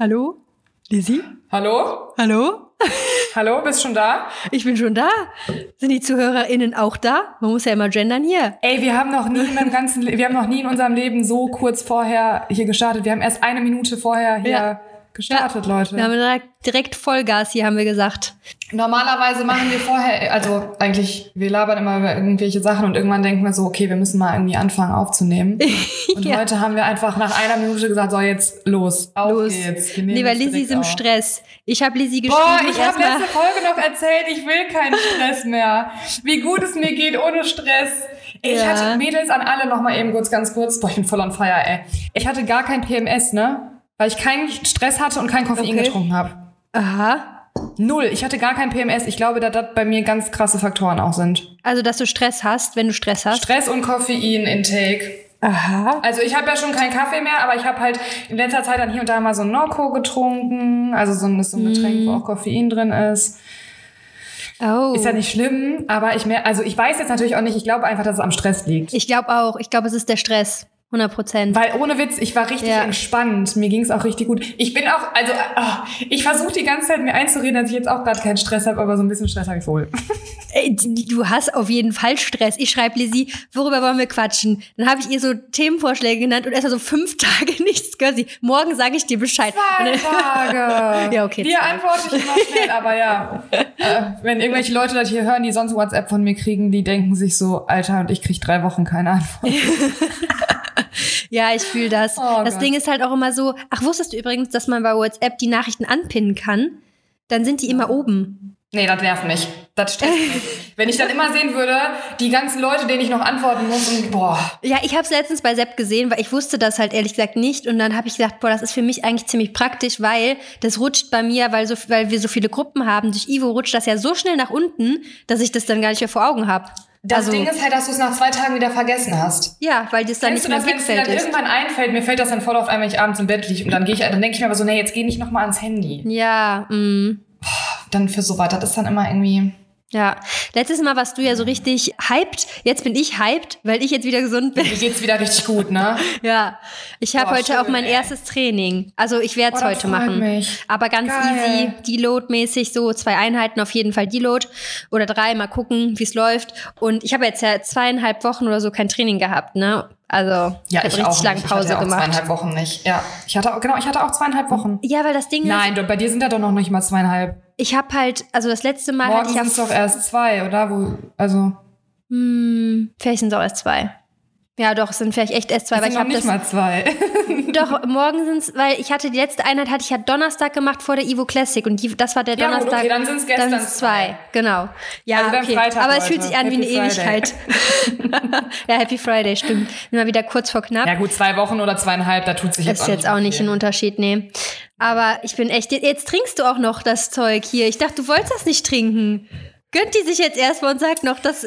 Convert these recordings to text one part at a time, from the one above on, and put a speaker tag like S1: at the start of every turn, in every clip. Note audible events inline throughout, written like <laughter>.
S1: Hallo? Lizzie?
S2: Hallo?
S1: Hallo?
S2: Hallo, bist schon da?
S1: Ich bin schon da. Sind die ZuhörerInnen auch da? Man muss ja immer gendern hier.
S2: Ey, wir haben noch nie in ganzen, Le wir haben noch nie in unserem Leben so kurz vorher hier gestartet. Wir haben erst eine Minute vorher hier
S1: Ja.
S2: Gestartet, Leute.
S1: Wir haben direkt, Vollgas hier, haben wir gesagt.
S2: Normalerweise machen wir vorher, also eigentlich, wir labern immer über irgendwelche Sachen und irgendwann denken wir so, okay, wir müssen mal irgendwie anfangen aufzunehmen. <laughs> Und
S1: Ja.
S2: heute haben wir einfach nach einer Minute gesagt, so jetzt los, auf
S1: Los.
S2: geht's. Jetzt
S1: Lizzie ist im
S2: auf.
S1: Stress. Ich habe Lizzie geschrieben.
S2: Boah, ich habe letzte Folge noch erzählt, ich will keinen Stress mehr. Wie gut es mir geht ohne Stress. Ich
S1: Ja.
S2: hatte Mädels an alle noch mal eben kurz, ganz kurz. Boah, ich bin voll on fire, ey. Ich hatte gar kein PMS, ne? Weil ich keinen Stress hatte und kein Koffein
S1: Okay.
S2: getrunken habe.
S1: Aha.
S2: Null. Ich hatte gar kein PMS. Ich glaube, dass das bei mir ganz krasse Faktoren auch sind.
S1: Also, dass du Stress hast, wenn du Stress hast.
S2: Stress und Koffein-Intake.
S1: Aha.
S2: Also ich habe ja schon keinen Kaffee mehr, aber ich habe halt in letzter Zeit dann hier und da mal so ein Norco getrunken. Also so ein, so ein Getränk, wo auch Koffein drin ist.
S1: Oh.
S2: Ist ja nicht schlimm, aber ich mehr, also ich weiß jetzt natürlich auch nicht, ich glaube einfach, dass es am Stress liegt.
S1: Ich glaube auch. Ich glaube, es ist der Stress. 100 Prozent.
S2: Weil ohne Witz, ich war richtig
S1: Ja.
S2: entspannt. Mir ging es auch richtig gut. Ich bin auch, also ah, ich versuche die ganze Zeit mir einzureden, dass ich jetzt auch gerade keinen Stress habe, aber so ein bisschen Stress habe ich wohl. <laughs>
S1: Du hast auf jeden Fall Stress. Ich schreibe Lizzie, worüber wollen wir quatschen? Dann habe ich ihr so Themenvorschläge genannt und erst mal so fünf <laughs> Tage nichts gehört. Sie, morgen sage ich dir Bescheid.
S2: Zwei <laughs> Tage.
S1: Ja, okay,
S2: Die
S1: zwei.
S2: antworte ich immer schnell, aber ja. Äh, wenn irgendwelche Leute das hier hören, die sonst WhatsApp von mir kriegen, die denken sich so, Alter, und ich krieg drei Wochen keine Antwort.
S1: Ja, ich fühle das.
S2: Oh
S1: das
S2: Gott.
S1: Ding ist halt auch immer so, ach, wusstest du übrigens, dass man bei WhatsApp die Nachrichten anpinnen kann? Dann sind die immer oben.
S2: Nee, das nervt mich. Das stresst mich. <laughs> Wenn ich dann immer sehen würde, die ganzen Leute, denen ich noch antworten muss und boah.
S1: Ja, ich habe es letztens bei Sepp gesehen, weil ich wusste das halt ehrlich gesagt nicht. Und dann habe ich gesagt, boah, das ist für mich eigentlich ziemlich praktisch, weil das rutscht bei mir, weil, so, weil wir so viele Gruppen haben. Durch Ivo rutscht das ja so schnell nach unten, dass ich das dann gar nicht mehr vor Augen habe.
S2: Das
S1: also,
S2: Ding ist halt, dass du es nach zwei Tagen wieder vergessen hast.
S1: ja, weil das dann
S2: Kennst
S1: nicht
S2: du
S1: mehr
S2: es dir dann
S1: ist.
S2: irgendwann einfällt? Mir fällt das dann voll auf einmal, wenn ich abends im Bett liege und dann gehe ich, dann denke ich mir aber so, nee, jetzt geh nicht noch mal ans Handy.
S1: Ja, mm.
S2: Dann für so weiter, das ist dann immer irgendwie.
S1: Ja, letztes Mal warst du ja so richtig hyped. Jetzt bin ich hyped, weil ich jetzt wieder gesund bin.
S2: Mir geht's wieder richtig gut, ne? <laughs>
S1: Ja, ich habe heute
S2: schön,
S1: auch mein
S2: ey.
S1: erstes Training. Also ich werde es
S2: Oh,
S1: heute machen.
S2: mich.
S1: Aber ganz
S2: Geil.
S1: easy, Deload-mäßig, so zwei Einheiten auf jeden Fall Deload oder drei, mal gucken, wie es läuft. Und ich habe jetzt ja zweieinhalb Wochen oder so kein Training gehabt, ne? Also ich habe richtig lange. Pause
S2: ich hatte
S1: gemacht.
S2: Auch zweieinhalb Wochen nicht. Ja, ich hatte auch, genau, ich hatte auch zweieinhalb Wochen.
S1: Ja, weil das Ding
S2: Nein, du- bei dir sind ja doch noch nicht mal zweieinhalb.
S1: ist, ich habe halt, also das letzte Mal
S2: Morgen
S1: ich
S2: sind es doch erst zwei, oder? Wo, also,
S1: hm, vielleicht sind es auch erst zwei. Ja, doch, es sind vielleicht echt erst zwei, weil ich habe
S2: nicht
S1: das
S2: mal zwei. <laughs> <laughs>
S1: Doch, morgen sind's, weil ich hatte die letzte Einheit hatte ich ja Donnerstag gemacht vor der Evo Classic und die, das war der
S2: Ja,
S1: Donnerstag.
S2: okay, dann sind's gestern
S1: sind's zwei, genau. Ja,
S2: Also dann
S1: okay.
S2: Freitag,
S1: Aber es fühlt sich an wie eine
S2: Happy Friday.
S1: Ewigkeit. <laughs> ja, Happy Friday, stimmt. Immer wieder kurz vor knapp.
S2: ja gut, zwei Wochen oder zweieinhalb, da tut sich jetzt
S1: ist jetzt auch nicht
S2: viel.
S1: ein Unterschied, nee. Aber ich bin echt, jetzt trinkst du auch noch das Zeug hier. Ich dachte, du wolltest das nicht trinken. Gönnt die sich jetzt erstmal und sagt noch, dass.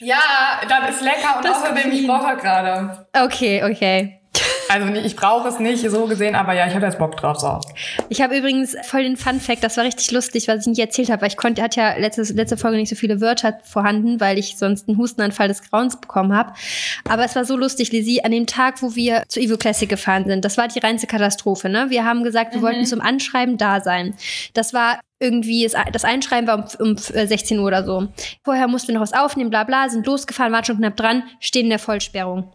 S2: Ja, das ist lecker und
S1: Das
S2: außerdem, ich brauche gerade.
S1: okay, okay.
S2: Also ich brauche es nicht so gesehen, aber ja, ich habe jetzt Bock drauf. So.
S1: Ich habe übrigens voll den Fun Fact, das war richtig lustig, was ich nicht erzählt habe, weil ich konnte, hatte ja letzte, letzte Folge nicht so viele Wörter vorhanden, weil ich sonst einen Hustenanfall des Grauens bekommen habe. Aber es war so lustig, Lizzie, an dem Tag, wo wir zur Evo Classic gefahren sind, das war die reinste Katastrophe, ne? Wir haben gesagt, wir wollten zum Anschreiben da sein. Das war irgendwie, das Einschreiben war um, um äh, 16 Uhr oder so. Vorher mussten wir noch was aufnehmen, bla bla, sind losgefahren, waren schon knapp dran, stehen in der Vollsperrung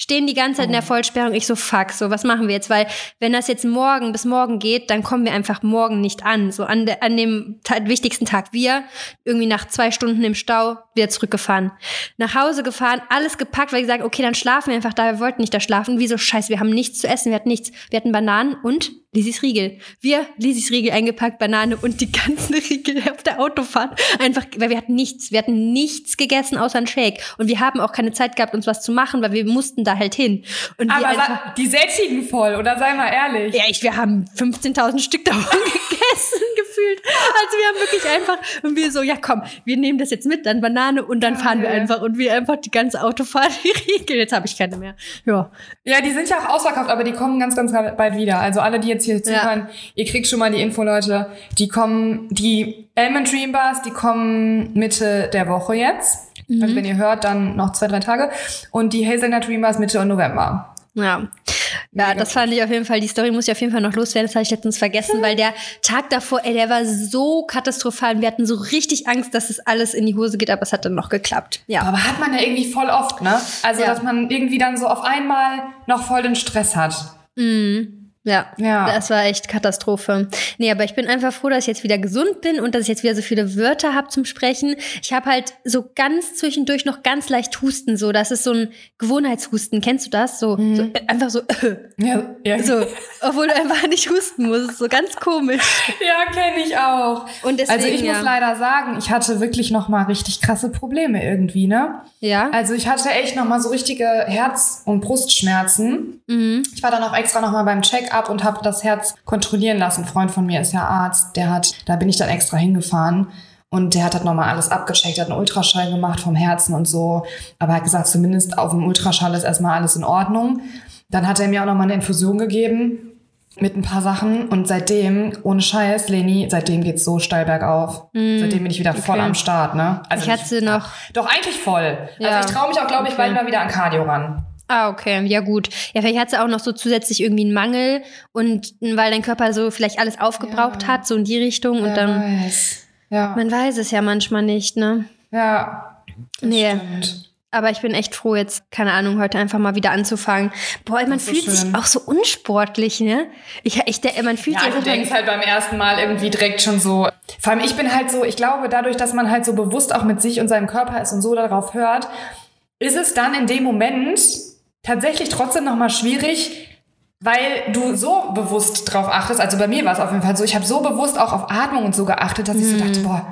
S1: stehen die ganze Zeit in der Vollsperrung. Ich so, fuck, so, was machen wir jetzt? Weil, wenn das jetzt morgen bis morgen geht, dann kommen wir einfach morgen nicht an. So an, der, an dem wichtigsten Tag. Wir irgendwie nach zwei Stunden im Stau wieder zurückgefahren. Nach Hause gefahren, alles gepackt, weil ich gesagt, okay, dann schlafen wir einfach da. Wir wollten nicht da schlafen. Wieso scheiße, wir haben nichts zu essen, wir hatten nichts. Wir hatten Bananen und Lisis Riegel. Wir, Lisis Riegel eingepackt, Banane und die ganzen <laughs> Riegel auf der Autofahrt. Einfach, weil wir hatten nichts. Wir hatten nichts gegessen außer ein Shake. Und wir haben auch keine Zeit gehabt, uns was zu machen, weil wir mussten da halt hin. Und
S2: Aber
S1: einfach,
S2: die sättigen voll, oder sei mal ehrlich.
S1: ja, ich, wir haben 15.000 Stück <laughs> davon gegessen, gefühlt. Also wir haben wirklich einfach, und wir so, ja komm, wir nehmen das jetzt mit, dann Banane und dann fahren wir einfach. Und wir einfach die ganze Autofahrt, <laughs> die Riegel, jetzt habe ich keine mehr. Ja.
S2: Ja, die sind ja auch ausverkauft, aber die kommen ganz, ganz bald wieder. Also alle, die jetzt hier zuhören, ihr kriegt schon mal die Info, Leute. Die kommen, die Almond Dream Bars, die kommen Mitte der Woche jetzt.
S1: Mhm.
S2: Also wenn ihr hört, dann noch zwei, drei Tage. Und die Hazelnut Dream Bars Mitte November.
S1: Ja. Ja, das fand ich auf jeden Fall, die Story muss ich auf jeden Fall noch loswerden, das habe ich letztens vergessen, weil der Tag davor, ey, der war so katastrophal und wir hatten so richtig Angst, dass es alles in die Hose geht, aber es hat dann noch geklappt. Ja.
S2: Aber hat man ja irgendwie voll oft, ne? Also,
S1: Ja.
S2: dass man irgendwie dann so auf einmal noch voll den Stress hat.
S1: Mhm. Ja,
S2: Ja.
S1: das war echt Katastrophe. Nee, aber ich bin einfach froh, dass ich jetzt wieder gesund bin und dass ich jetzt wieder so viele Wörter habe zum Sprechen. Ich habe halt so ganz zwischendurch noch ganz leicht Husten, so. Das ist so ein Gewohnheitshusten. Kennst du das? So, so äh, einfach so,
S2: Ja, ja.
S1: so, obwohl du einfach nicht husten musst. So ganz komisch.
S2: ja kenne ich auch.
S1: Und deswegen,
S2: also ich
S1: ja.
S2: muss leider sagen, ich hatte wirklich noch mal richtig krasse Probleme irgendwie, ne?
S1: Ja.
S2: Also ich hatte echt noch mal so richtige Herz- und Brustschmerzen.
S1: Mhm.
S2: Ich war dann auch extra noch mal beim Check-up und habe das Herz kontrollieren lassen. Ein Freund von mir ist ja Arzt, der hat, da bin ich dann extra hingefahren. Und der hat halt nochmal alles abgecheckt, hat einen Ultraschall gemacht vom Herzen und so. Aber er hat gesagt, zumindest auf dem Ultraschall ist erstmal alles in Ordnung. Dann hat er mir auch nochmal eine Infusion gegeben mit ein paar Sachen. Und seitdem, ohne Scheiß, Leni, seitdem geht's so steil bergauf. Seitdem bin ich wieder voll
S1: okay.
S2: am Start, ne?
S1: Ich hatte noch.
S2: Doch, eigentlich voll.
S1: Ja.
S2: Also ich traue mich auch, glaube ich,
S1: Okay.
S2: bald mal wieder an Cardio ran.
S1: Ah, okay, ja gut. Ja, vielleicht hat sie auch noch so zusätzlich irgendwie einen Mangel und weil dein Körper so vielleicht alles aufgebraucht
S2: Ja.
S1: hat, so in die Richtung und
S2: Wer
S1: dann.
S2: weiß. Ja.
S1: Man weiß es ja manchmal nicht, ne?
S2: ja. Das
S1: Nee.
S2: Stimmt.
S1: Aber ich bin echt froh, jetzt, keine Ahnung, heute einfach mal wieder anzufangen. Boah, man fühlt sich
S2: schön.
S1: auch so unsportlich, ne? Ich, ich, der- man fühlt
S2: Ja,
S1: sich
S2: du
S1: ob man-
S2: denkst halt beim ersten Mal irgendwie direkt schon so. Vor allem ich bin halt so, ich glaube, dadurch, dass man halt so bewusst auch mit sich und seinem Körper ist und so darauf hört, ist es dann in dem Moment tatsächlich trotzdem nochmal schwierig, weil du so bewusst drauf achtest. Also bei mir war es auf jeden Fall so, ich habe so bewusst auch auf Atmung und so geachtet, dass ich so dachte, boah,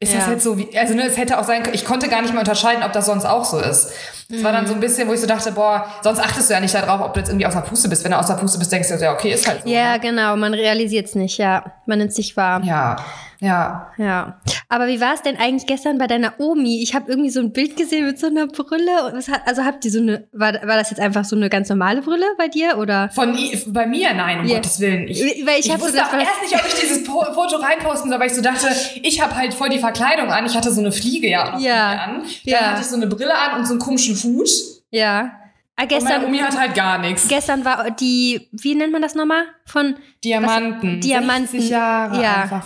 S2: ist das
S1: Ja.
S2: jetzt so wie, also ne, es hätte auch sein können, ich konnte gar nicht mehr unterscheiden, ob das sonst auch so ist. Es war dann so ein bisschen, wo ich so dachte, boah, sonst achtest du ja nicht darauf, ob du jetzt irgendwie aus der Puste bist. Wenn du aus der Puste bist, denkst du, ja, okay, ist halt so.
S1: Ja, genau, man realisiert es nicht, ja. Man nimmt sich wahr.
S2: Ja, ja.
S1: Ja. Aber wie war es denn eigentlich gestern bei deiner Omi? Ich habe irgendwie so ein Bild gesehen mit so einer Brille. Und hat, also habt ihr so eine, war, war das jetzt einfach so eine ganz normale Brille bei dir oder?
S2: Von bei mir, nein, um
S1: Ja.
S2: Gottes Willen. Ich,
S1: Weil ich so
S2: wusste
S1: gedacht,
S2: auch
S1: was-
S2: erst nicht, ob ich dieses Po- Foto reinposten soll, weil ich so dachte, ich habe halt voll die Verkleidung an. Ich hatte so eine Fliege ja auch
S1: Ja.
S2: an. Dann
S1: Ja.
S2: hatte ich so eine Brille an und so einen komischen Hut.
S1: Ja. Ah,
S2: Und meine
S1: gestern,
S2: Omi hat halt gar nichts.
S1: gestern war die, wie nennt man das nochmal? Von
S2: Diamanten.
S1: Diamanten.
S2: 60 Jahre
S1: ja.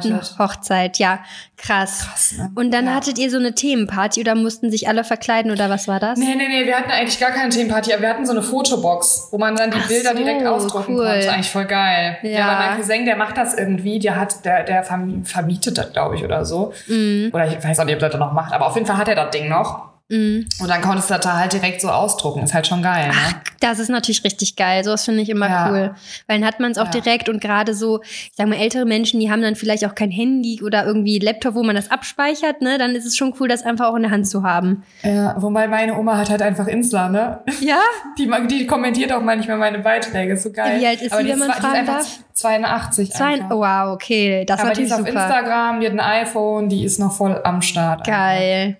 S1: Diamantenhochzeit, ja. Krass.
S2: Krass, ne?
S1: Und dann
S2: Ja.
S1: hattet ihr so eine Themenparty oder mussten sich alle verkleiden oder was war das?
S2: Nee, nee, nee, wir hatten eigentlich gar keine Themenparty, aber wir hatten so eine Fotobox, wo man dann die
S1: Ach
S2: Bilder
S1: so,
S2: direkt ausdrucken
S1: cool.
S2: konnte. Eigentlich voll geil.
S1: Ja.
S2: Ja, mein Cousin, der macht das irgendwie, der hat, der, der verm- vermietet das, glaube ich, oder so.
S1: Mhm.
S2: Oder ich weiß auch nicht, ob er das noch macht, aber auf jeden Fall hat er das Ding noch.
S1: Mhm.
S2: Und dann konntest du das da halt direkt so ausdrucken. Ist halt schon geil, ne?
S1: Das ist natürlich richtig geil. Sowas finde ich immer
S2: Ja.
S1: cool. Weil dann hat man es auch
S2: Ja.
S1: direkt und gerade so, ich sag mal, ältere Menschen, die haben dann vielleicht auch kein Handy oder irgendwie Laptop, wo man das abspeichert, ne? Dann ist es schon cool, das einfach auch in der Hand zu haben.
S2: Ja, wobei meine Oma hat halt einfach Insta, ne?
S1: Ja?
S2: Die, die kommentiert auch manchmal meine Beiträge, ist so geil.
S1: Wie alt ist
S2: Aber
S1: sie,
S2: die
S1: wenn man fragen
S2: einfach
S1: darf?
S2: 82
S1: Zwei,
S2: einfach.
S1: wow, okay. Das ist
S2: Aber die ist auf
S1: super.
S2: Instagram, die hat ein iPhone, die ist noch voll am Start.
S1: Geil.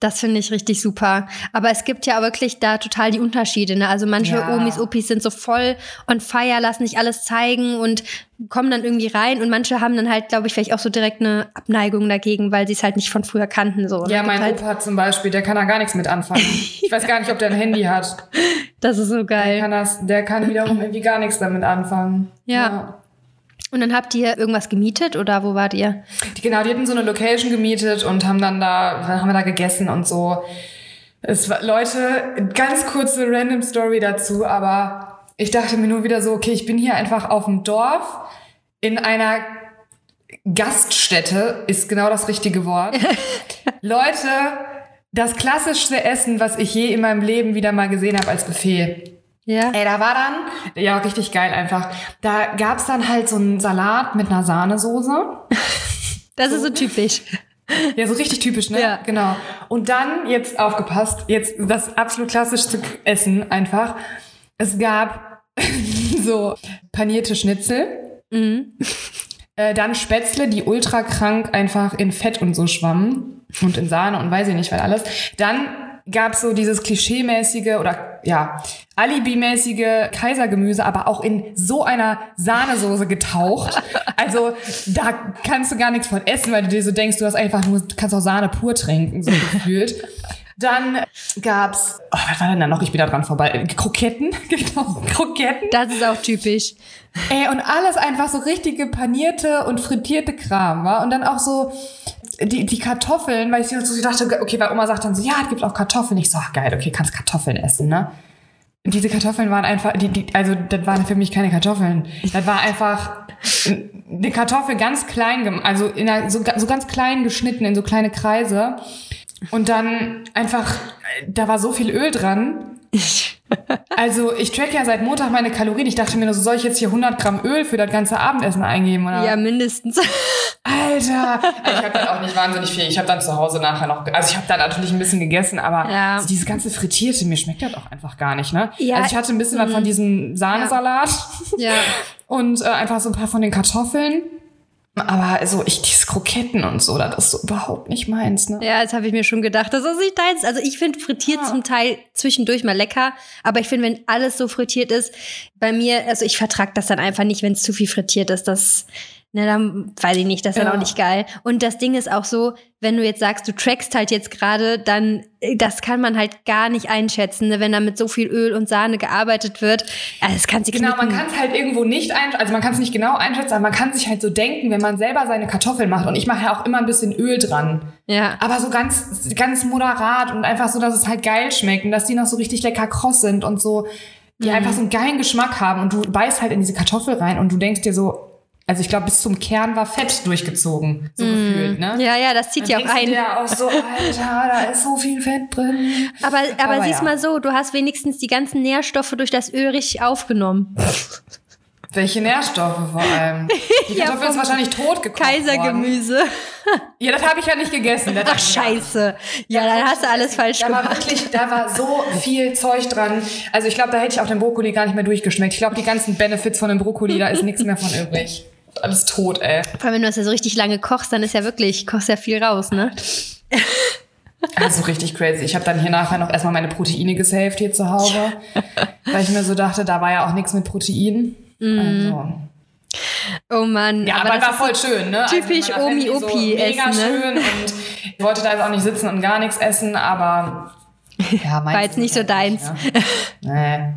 S1: Das finde ich richtig super. Aber es gibt ja wirklich da total die Unterschiede. Ne? Also manche
S2: Ja.
S1: Omis, Opis sind so voll on fire, lassen nicht alles zeigen und kommen dann irgendwie rein. Und manche haben dann halt, glaube ich, vielleicht auch so direkt eine Abneigung dagegen, weil sie es halt nicht von früher kannten. So. ne?
S2: Ja, mein
S1: halt,
S2: Opa zum Beispiel, der kann da gar nichts mit anfangen. <laughs> Ich weiß gar nicht, ob der ein Handy hat.
S1: Das ist so
S2: Der
S1: geil.
S2: kann, das, der kann wiederum irgendwie gar nichts damit anfangen.
S1: Ja. Und dann habt ihr irgendwas gemietet oder wo wart ihr?
S2: Die, genau, die hatten so eine Location gemietet und haben dann da, dann haben wir da gegessen und so. Es war, Leute, ganz kurze random Story dazu, aber ich dachte mir nur wieder so, okay, ich bin hier einfach auf dem Dorf in einer Gaststätte, ist genau das richtige Wort. <laughs> Leute, das klassischste Essen, was ich je in meinem Leben wieder mal gesehen habe als Buffet.
S1: Ja.
S2: Ey, da war dann, ja, richtig geil einfach. Da gab's dann halt so einen Salat mit einer Sahnesoße. <laughs>
S1: Das ist so typisch.
S2: Ja, so richtig typisch, ne?
S1: Ja.
S2: Genau. Und dann, jetzt aufgepasst, jetzt das absolut klassischste Essen einfach. Es gab <laughs> so panierte Schnitzel,
S1: Mhm.
S2: äh, dann Spätzle, die ultra krank einfach in Fett und so schwammen und in Sahne und weiß ich nicht, weil alles. Dann gab's so dieses klischeemäßige oder ja, Alibi-mäßige Kaisergemüse, aber auch in so einer Sahnesoße getaucht. <laughs> Also da kannst du gar nichts von essen, weil du dir so denkst, du hast einfach nur, du kannst auch Sahne pur trinken, so gefühlt. <laughs> Dann gab's, oh, was war denn da noch? Ich bin da dran vorbei. Kroketten, <laughs> genau, Kroketten.
S1: Das ist auch typisch.
S2: Ey, und alles einfach so richtige panierte und frittierte Kram, war. Und dann auch so die, die Kartoffeln, weil ich so dachte, okay, weil Oma sagt dann so, ja, es gibt auch Kartoffeln. Ich so, ach, geil, okay, kannst Kartoffeln essen, ne? Diese Kartoffeln waren einfach, die, die, also das waren für mich keine Kartoffeln. Das war einfach eine Kartoffel ganz klein, also in einer, so, so ganz klein geschnitten in so kleine Kreise. Und dann einfach, da war so viel Öl dran. Also ich track ja seit Montag meine Kalorien. Ich dachte mir nur, so soll ich jetzt hier 100 Gramm Öl für das ganze Abendessen eingeben? Oder?
S1: Ja, mindestens.
S2: Alter, <laughs> ich habe dann auch nicht wahnsinnig viel. Ich habe dann zu Hause nachher noch, also ich habe dann natürlich ein bisschen gegessen, aber
S1: Ja.
S2: also dieses ganze Frittierte, mir schmeckt das auch einfach gar nicht, ne?
S1: Ja,
S2: also ich hatte ein bisschen was von diesem Sahnesalat
S1: Ja. <laughs>
S2: und äh, einfach so ein paar von den Kartoffeln. Aber so, ich, dieses Kroketten und so, das ist so überhaupt nicht meins, ne?
S1: Ja, das habe ich mir schon gedacht. Das ist nicht deins. Also ich finde frittiert zum Teil zwischendurch mal lecker, aber ich finde, wenn alles so frittiert ist, bei mir, also ich vertrag das dann einfach nicht, wenn es zu viel frittiert ist. Das, ne, dann weiß ich nicht, das ist dann
S2: Ja.
S1: auch nicht geil. Und das Ding ist auch so, wenn du jetzt sagst, du trackst halt jetzt gerade, dann, äh, das kann man halt gar nicht einschätzen, ne, wenn da mit so viel Öl und Sahne gearbeitet wird. Also das kann sie
S2: Genau, man
S1: knicken.
S2: kann es halt irgendwo nicht einschätzen, also man kann es nicht genau einschätzen, aber man kann sich halt so denken, wenn man selber seine Kartoffeln macht. Und ich mache ja auch immer ein bisschen Öl dran.
S1: Ja.
S2: Aber so ganz, ganz moderat und einfach so, dass es halt geil schmeckt und dass die noch so richtig lecker kross sind und so, die einfach so einen geilen Geschmack haben und du beißt halt in diese Kartoffel rein und du denkst dir so, also ich glaube, bis zum Kern war Fett durchgezogen, so gefühlt, ne?
S1: Ja, ja, das zieht ja auch ein.
S2: dir auch so, Alter, da ist so viel Fett drin.
S1: Aber, aber,
S2: Aber
S1: siehst
S2: ja.
S1: mal so, du hast wenigstens die ganzen Nährstoffe durch das Öl richtig aufgenommen. <laughs>
S2: Welche Nährstoffe vor allem? <laughs> Die
S1: Ja,
S2: Kartoffel ist
S1: vom
S2: wahrscheinlich tot gekocht worden.
S1: Kaisergemüse.
S2: Ja, das habe ich ja nicht gegessen. Das
S1: Ach, scheiße. Ja, dann hast du alles falsch
S2: Da war
S1: gemacht.
S2: wirklich, da war so viel Zeug dran. Also ich glaube, da hätte ich auch den Brokkoli gar nicht mehr durchgeschmeckt. Ich glaube, die ganzen Benefits von dem Brokkoli, da ist nichts mehr von übrig. <laughs> Alles tot, ey.
S1: Vor allem, wenn du das ja so richtig lange kochst, dann ist ja wirklich, kochst ja viel raus, ne? <laughs>
S2: Also richtig crazy. Ich habe dann hier nachher noch erstmal meine Proteine gesaved hier zu Hause, <laughs> weil ich mir so dachte, da war ja auch nichts mit Protein. Also.
S1: Oh Mann.
S2: Ja, aber,
S1: das
S2: war voll schön, ne?
S1: typisch
S2: in meiner Family
S1: Omi-Opi
S2: Mega
S1: essen, ne?
S2: schön und ich wollte da jetzt auch nicht sitzen und gar nichts essen, aber <laughs> ja,
S1: War jetzt nicht so deins.
S2: Ne? Nee.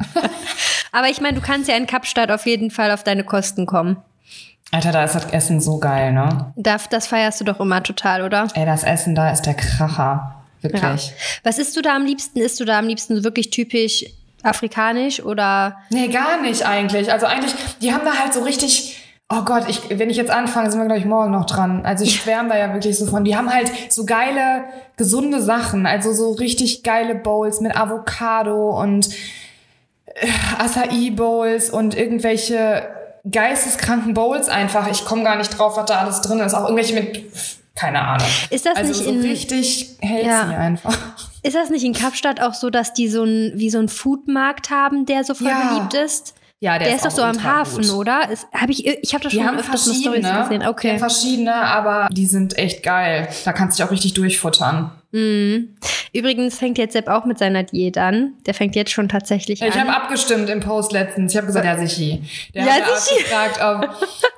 S1: Aber ich meine, du kannst ja in Kapstadt auf jeden Fall auf deine Kosten kommen.
S2: Alter, da ist das Essen so geil, ne?
S1: Das, das feierst du doch immer total, oder?
S2: Ey, das Essen da ist der Kracher. Wirklich.
S1: Ja. Was isst du da am liebsten? Isst du da am liebsten so wirklich typisch afrikanisch oder?
S2: Nee, gar nicht eigentlich. Also eigentlich, die haben da halt so richtig. Oh Gott, ich, wenn ich jetzt anfange, sind wir, glaube ich, morgen noch dran. Also <laughs> ich schwärme da ja wirklich so von. Die haben halt so geile, gesunde Sachen. Also so richtig geile Bowls mit Avocado und äh, Acai-Bowls und irgendwelche geisteskranken Bowls einfach. Ich komme gar nicht drauf, was da alles drin ist. Auch irgendwelche mit, keine Ahnung.
S1: Ist das
S2: also
S1: nicht
S2: so
S1: in-
S2: richtig healthy
S1: Ja.
S2: einfach.
S1: Ist das nicht in Kapstadt auch so, dass die so ein, wie so ein Foodmarkt haben, der so voll
S2: Ja.
S1: beliebt ist?
S2: Ja,
S1: Der, ist doch
S2: auch
S1: so am Hafen,
S2: gut.
S1: oder? Ist, hab ich ich habe da
S2: Die
S1: schon öfters
S2: verschiedene,
S1: Stories gesehen.
S2: die haben
S1: Okay.
S2: verschiedene, aber die sind echt geil. Da kannst du dich auch richtig durchfuttern.
S1: Übrigens fängt jetzt Sepp auch mit seiner Diät an. Der fängt jetzt schon tatsächlich
S2: Ich
S1: an.
S2: habe abgestimmt im Post letztens. Ich habe gesagt, ja, Sichi. Der
S1: Ja,
S2: hat
S1: Sichi.
S2: gefragt, ob,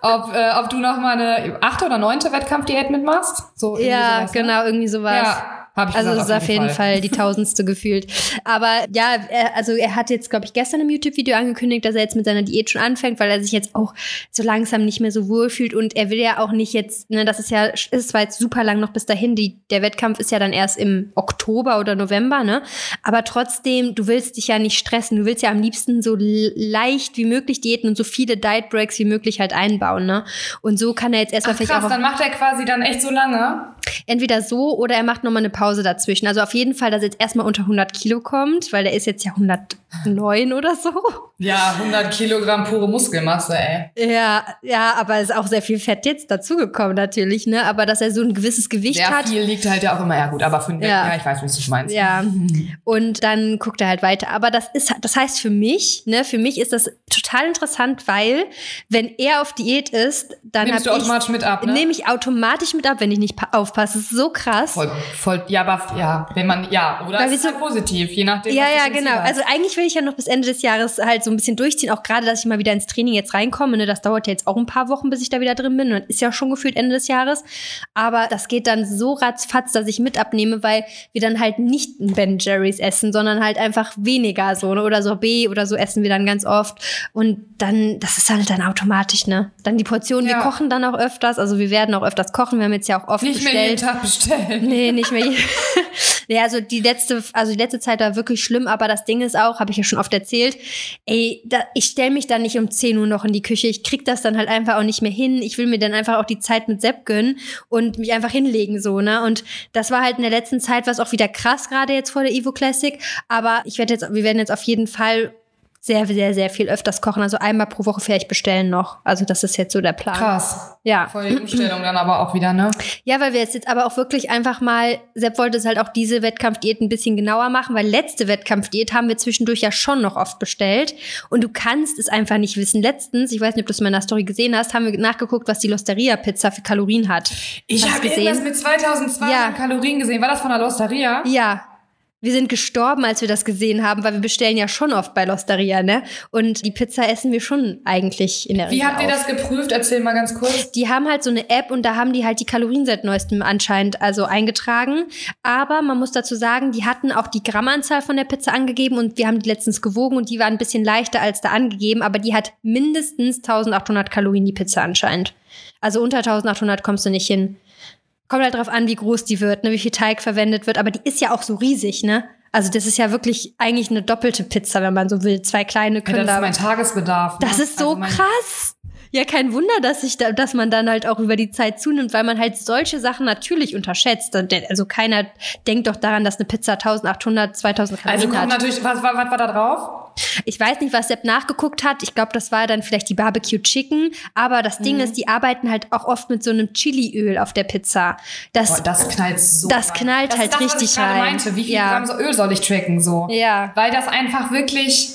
S2: ob, äh, ob du noch mal eine achte oder neunte Wettkampfdiät mitmachst. So
S1: ja,
S2: sowas, ne?
S1: genau, irgendwie sowas.
S2: Ja, habe ich
S1: Also
S2: gesagt,
S1: es ist auf jeden Fall. die tausendste <laughs> gefühlt. Aber ja, er, also er hat jetzt, glaube ich, gestern im YouTube-Video angekündigt, dass er jetzt mit seiner Diät schon anfängt, weil er sich jetzt auch so langsam nicht mehr so wohl fühlt und er will ja auch nicht jetzt, ne, das ist ja, ist zwar jetzt super lang noch bis dahin, die, der Wettkampf ist ja dann erst im Oktober oder November, ne? Aber trotzdem, du willst dich ja nicht stressen, du willst ja am liebsten so leicht wie möglich diäten und so viele Diet Breaks wie möglich halt einbauen, ne? Und so kann er jetzt erstmal
S2: Ach,
S1: vielleicht
S2: krass,
S1: auch
S2: dann macht er quasi dann echt so lange.
S1: Entweder so oder er macht nochmal eine Pause dazwischen. Also auf jeden Fall, dass er jetzt erstmal unter 100 Kilo kommt, weil der ist jetzt ja 109 oder so.
S2: Ja, 100 Kilogramm pure Muskelmasse, ey.
S1: Ja, ja, aber ist auch sehr viel Fett jetzt dazugekommen natürlich, ne? Aber dass er so ein gewisses Gewicht
S2: Sehr
S1: hat.
S2: viel liegt halt ja auch immer, ja gut, aber für den
S1: Ja.
S2: ja. ich weiß, was du meinst.
S1: Ja, <laughs> und dann guckt er halt weiter. Aber das ist, das heißt für mich, ne, für mich ist das total interessant, weil wenn er auf Diät ist, dann
S2: Nimmst du
S1: hab ich-
S2: automatisch mit ab, ne?
S1: Nehme ich automatisch mit ab, wenn ich nicht pa- Das ist so krass.
S2: Voll, voll, ja, aber ja, wenn man, ja, oder
S1: Weil
S2: es
S1: wir
S2: ist
S1: so-
S2: halt positiv, je nachdem.
S1: Ja, ja, genau. Also eigentlich will ich ja noch bis Ende des Jahres halt so ein bisschen durchziehen. Auch gerade, dass ich mal wieder ins Training jetzt reinkomme. Ne? Das dauert ja jetzt auch ein paar Wochen, bis ich da wieder drin bin. Und ist ja schon gefühlt Ende des Jahres. Aber das geht dann so ratzfatz, dass ich mit abnehme, weil wir dann halt nicht ein Ben Jerry's essen, sondern halt einfach weniger so. Ne? Oder Sorbet oder so essen wir dann ganz oft. Und dann, das ist halt dann automatisch, ne? Dann die Portionen, wir
S2: Ja.
S1: kochen dann auch öfters. Also wir werden auch öfters kochen. Wir haben jetzt ja auch oft
S2: Nicht mehr
S1: bestellt.
S2: Tag bestellen.
S1: Nee, nicht mehr. <laughs> nee, also die letzte, also die letzte Zeit war wirklich schlimm, aber das Ding ist auch, habe ich ja schon oft erzählt, ey, da, ich stelle mich dann nicht um 10 Uhr noch in die Küche. Ich krieg das dann halt einfach auch nicht mehr hin. Ich will mir dann einfach auch die Zeit mit Sepp gönnen und mich einfach hinlegen, so, ne? Und das war halt in der letzten Zeit, was auch wieder krass, gerade jetzt vor der Evo Classic. Aber ich werde jetzt, wir werden jetzt auf jeden Fall sehr, sehr, sehr viel öfters kochen. Also einmal pro Woche vielleicht bestellen noch. Also das ist jetzt so der Plan.
S2: Krass.
S1: Ja.
S2: Voll die Umstellung dann aber auch wieder, ne?
S1: Ja, weil wir jetzt, jetzt aber auch wirklich einfach mal, Sepp wollte es halt auch diese Wettkampfdiät ein bisschen genauer machen, weil letzte Wettkampfdiät haben wir zwischendurch ja schon noch oft bestellt und du kannst es einfach nicht wissen. Letztens, ich weiß nicht, ob du es in meiner Story gesehen hast, haben wir nachgeguckt, was die Losteria-Pizza für Kalorien hat.
S2: Ich habe irgendwas mit 2200
S1: Ja.
S2: Kalorien gesehen. War das von der Losteria?
S1: Ja. Wir sind gestorben, als wir das gesehen haben, weil wir bestellen ja schon oft bei Losteria, ne? Und die Pizza essen wir schon eigentlich in der
S2: Wie
S1: Regel
S2: habt ihr
S1: auf.
S2: das geprüft? Erzähl mal ganz kurz.
S1: Die haben halt so eine App und da haben die halt die Kalorien seit neuestem anscheinend also eingetragen. Aber man muss dazu sagen, die hatten auch die Grammanzahl von der Pizza angegeben und wir haben die letztens gewogen und die war ein bisschen leichter als da angegeben, aber die hat mindestens 1800 Kalorien, die Pizza anscheinend. Also unter 1800 kommst du nicht hin. Kommt halt drauf an, wie groß die wird, ne, wie viel Teig verwendet wird, aber die ist ja auch so riesig, ne? Also das ist ja wirklich eigentlich eine doppelte Pizza, wenn man so will. Zwei kleine
S2: Ja,
S1: können
S2: das ist mein Tagesbedarf. Ne?
S1: das ist so
S2: Also mein-
S1: krass. Ja, kein Wunder, dass sich da, dass man dann halt auch über die Zeit zunimmt, weil man halt solche Sachen natürlich unterschätzt. Also keiner denkt doch daran, dass eine Pizza 1800, 2000 Kalorien
S2: Also
S1: hat.
S2: natürlich, was, was, was war da drauf?
S1: Ich weiß nicht, was Sepp nachgeguckt hat. Ich glaube, das war dann vielleicht die Barbecue Chicken. Aber das
S2: Mhm.
S1: Ding ist, die arbeiten halt auch oft mit so einem Chiliöl auf der Pizza. Das,
S2: Boah, das knallt so.
S1: Das
S2: rein.
S1: knallt
S2: das
S1: halt
S2: das, was
S1: richtig
S2: ich gerade
S1: rein.
S2: meinte. Wie viel
S1: Ja.
S2: Gramm so Öl soll ich tracken so?
S1: ja,
S2: Weil das einfach wirklich,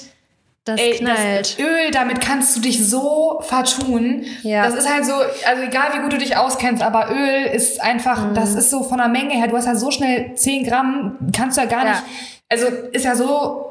S1: das
S2: ey,
S1: knallt.
S2: das Öl, damit kannst du dich so vertun.
S1: Ja.
S2: Das ist halt so, also egal wie gut du dich auskennst, aber Öl ist einfach,
S1: Mhm.
S2: das ist so von der Menge her, du hast ja so schnell 10 Gramm, kannst du ja gar
S1: Ja.
S2: nicht, also ist ja so,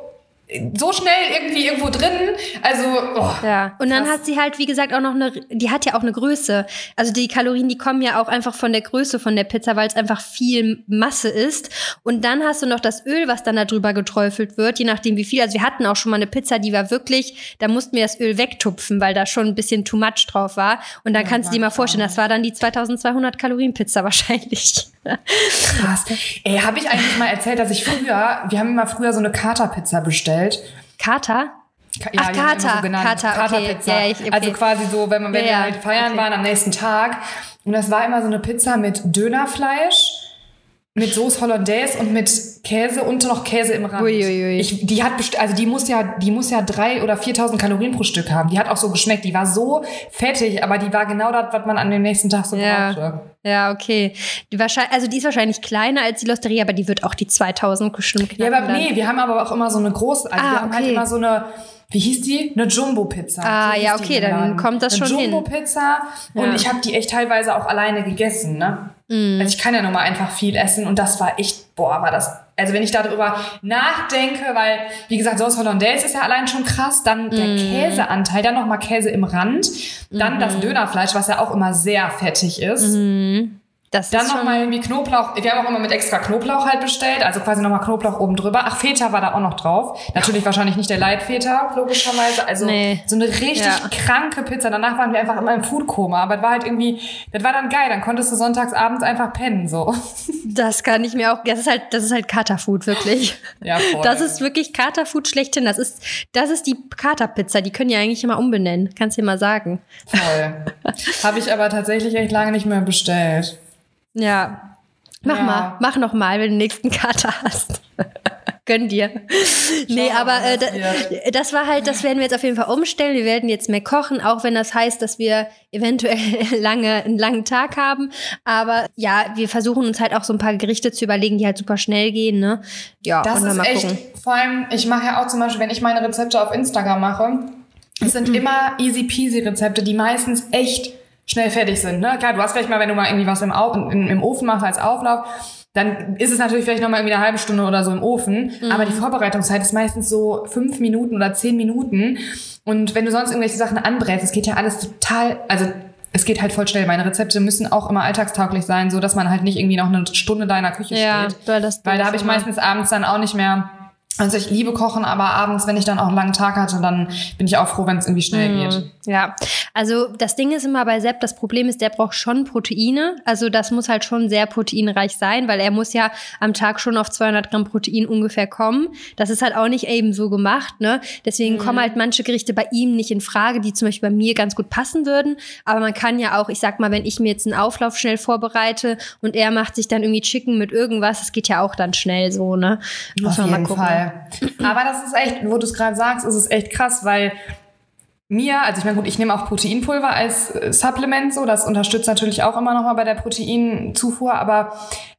S2: so schnell irgendwie irgendwo drin, also, oh.
S1: Ja, und dann
S2: Krass.
S1: hat sie halt, wie gesagt, auch noch eine, die hat ja auch eine Größe. Also die Kalorien, die kommen ja auch einfach von der Größe von der Pizza, weil es einfach viel Masse ist. Und dann hast du noch das Öl, was dann da drüber geträufelt wird, je nachdem wie viel. Also wir hatten auch schon mal eine Pizza, die war wirklich, da mussten wir das Öl wegtupfen, weil da schon ein bisschen too much drauf war. Und dann kannst du dir mal vorstellen, das war dann die 2200 Kalorien Pizza <laughs> wahrscheinlich.
S2: Krass. Ey, habe ich eigentlich mal erzählt, dass ich früher, wir haben immer früher so eine Katerpizza bestellt.
S1: Kater?
S2: Ka-
S1: Ach,
S2: die haben
S1: Kater,
S2: so genannt.
S1: Kater, okay.
S2: Katerpizza.
S1: Ja, ich- okay.
S2: Also quasi so, wenn, man, wenn
S1: Ja,
S2: wir
S1: ja,
S2: halt feiern
S1: okay.
S2: waren am nächsten Tag. Und das war immer so eine Pizza mit Dönerfleisch, mit Soße Hollandaise und mit Käse und noch Käse im Rand.
S1: Uiuiui.
S2: Ich, die hat also die muss ja, die muss ja drei oder 4.000 Kalorien pro Stück haben. Die hat auch so geschmeckt. Die war so fettig, aber die war genau das, was man an dem nächsten Tag so
S1: Ja.
S2: brauchte.
S1: Ja, okay. Die wahrscheinlich, also die ist wahrscheinlich kleiner als die Losteria, aber die wird auch die 2000 bestimmt
S2: Ja,
S1: knacken.
S2: aber
S1: dann.
S2: nee, wir haben aber auch immer so eine große, also
S1: Ah,
S2: wir haben halt immer so eine, wie hieß die? Eine Jumbo-Pizza.
S1: Ah,
S2: so
S1: ja, okay, dann kommt das
S2: eine
S1: schon hin.
S2: Jumbo-Pizza und
S1: Ja.
S2: ich habe die echt teilweise auch alleine gegessen, ne?
S1: Mm.
S2: Also ich kann ja nur mal einfach viel essen und das war echt, boah, war das, also wenn ich darüber nachdenke, weil, wie gesagt, Sauce Hollandaise ist ja allein schon krass, dann der
S1: Mm.
S2: Käseanteil, dann nochmal Käse im Rand, dann
S1: Mhm.
S2: das Dönerfleisch, was ja auch immer sehr fettig ist.
S1: Das
S2: Dann nochmal irgendwie Knoblauch. Wir haben auch immer mit extra Knoblauch halt bestellt. Also quasi nochmal Knoblauch oben drüber. Ach, Feta war da auch noch drauf. Natürlich wahrscheinlich nicht der Leitfeta, logischerweise. Also
S1: Nee.
S2: so eine richtig
S1: Ja.
S2: kranke Pizza. Danach waren wir einfach immer im Foodkoma. Aber es war halt irgendwie, das war dann geil. Dann konntest du sonntags abends einfach pennen, so. <laughs>
S1: das kann ich mir auch, das ist halt, das ist halt Katerfood, wirklich.
S2: Ja, voll.
S1: Das ist wirklich Katerfood schlechthin. Das ist, das ist die Katerpizza. Die können ja eigentlich immer umbenennen. Kannst du dir mal sagen.
S2: Voll. Habe ich aber tatsächlich echt lange nicht mehr bestellt.
S1: Ja. Mach
S2: Ja.
S1: mal, mach noch mal, wenn du den nächsten Kater hast. <laughs> Gönn dir. nee,
S2: mal,
S1: aber äh, da, das war halt, das werden wir jetzt auf jeden Fall umstellen. Wir werden jetzt mehr kochen, auch wenn das heißt, dass wir eventuell <laughs> lange, einen langen Tag haben. Aber ja, wir versuchen uns halt auch so ein paar Gerichte zu überlegen, die halt super schnell gehen, ne? Ja,
S2: Das ist
S1: mal
S2: echt,
S1: gucken.
S2: vor allem, ich mache ja auch zum Beispiel, wenn ich meine Rezepte auf Instagram mache, es
S1: Mhm.
S2: sind immer easy peasy Rezepte, die meistens echt schnell fertig sind. Ne? Klar, du hast vielleicht mal, wenn du mal irgendwie was im, Au im, im Ofen machst als Auflauf, dann ist es natürlich vielleicht noch mal irgendwie eine halbe Stunde oder so im Ofen. Mhm. Aber die Vorbereitungszeit ist meistens so fünf Minuten oder zehn Minuten. Und wenn du sonst irgendwelche Sachen anbrätst, es geht ja alles total, also es geht halt voll schnell. Meine Rezepte müssen auch immer alltagstauglich sein, so dass man halt nicht irgendwie noch eine Stunde da in der Küche ja, steht. Weil, das weil da habe ich meistens abends dann auch nicht mehr also ich liebe Kochen, aber abends, wenn ich dann auch einen langen Tag hatte, dann bin ich auch froh, wenn es irgendwie schnell mm, geht.
S1: Ja, also das Ding ist immer bei Sepp, das Problem ist, der braucht schon Proteine. Also das muss halt schon sehr proteinreich sein, weil er muss ja am Tag schon auf 200 Gramm Protein ungefähr kommen. Das ist halt auch nicht eben so gemacht, ne? Deswegen mm. kommen halt manche Gerichte bei ihm nicht in Frage, die zum Beispiel bei mir ganz gut passen würden. Aber man kann ja auch, ich sag mal, wenn ich mir jetzt einen Auflauf schnell vorbereite und er macht sich dann irgendwie Chicken mit irgendwas, das geht ja auch dann schnell so, ne?
S2: Muss auf man jeden mal gucken. Fall. Aber das ist echt, wo du es gerade sagst, ist es echt krass, weil mir, also ich meine, gut, ich nehme auch Proteinpulver als äh, Supplement, so, das unterstützt natürlich auch immer nochmal bei der Proteinzufuhr, aber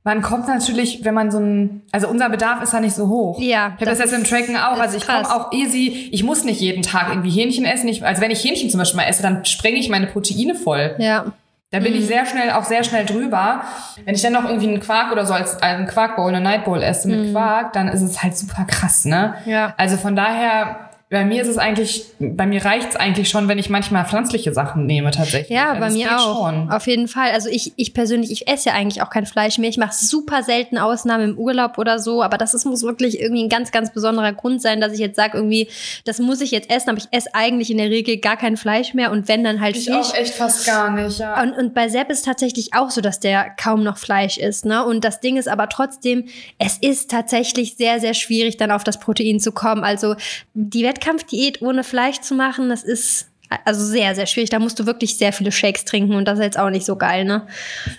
S2: man kommt natürlich, wenn man so ein, also unser Bedarf ist ja nicht so hoch.
S1: Ja.
S2: Ich habe das jetzt im Tracken auch, also ich komme auch easy, ich muss nicht jeden Tag irgendwie Hähnchen essen, ich, also wenn ich Hähnchen zum Beispiel mal esse, dann sprenge ich meine Proteine voll.
S1: Ja.
S2: Da bin mhm. ich sehr schnell, auch sehr schnell drüber. Wenn ich dann noch irgendwie einen Quark oder so als einen Quarkbowl, eine Nightbowl esse mit mhm. Quark, dann ist es halt super krass, ne?
S1: Ja.
S2: Also von daher bei mir ist es eigentlich, bei mir reicht's eigentlich schon, wenn ich manchmal pflanzliche Sachen nehme tatsächlich.
S1: Ja, also bei mir auch. Schon. Auf jeden Fall. Also ich, ich persönlich, ich esse ja eigentlich auch kein Fleisch mehr. Ich mache super selten Ausnahmen im Urlaub oder so, aber das ist, muss wirklich irgendwie ein ganz, ganz besonderer Grund sein, dass ich jetzt sage, irgendwie, das muss ich jetzt essen, aber ich esse eigentlich in der Regel gar kein Fleisch mehr und wenn dann halt
S2: ich Fisch. auch echt fast gar nicht, ja.
S1: Und, und bei Sepp ist tatsächlich auch so, dass der kaum noch Fleisch isst, ne? Und das Ding ist aber trotzdem, es ist tatsächlich sehr, sehr schwierig, dann auf das Protein zu kommen. Also die Wettkampfdiät ohne Fleisch zu machen, das ist also sehr, sehr schwierig. Da musst du wirklich sehr viele Shakes trinken und das ist jetzt auch nicht so geil, ne?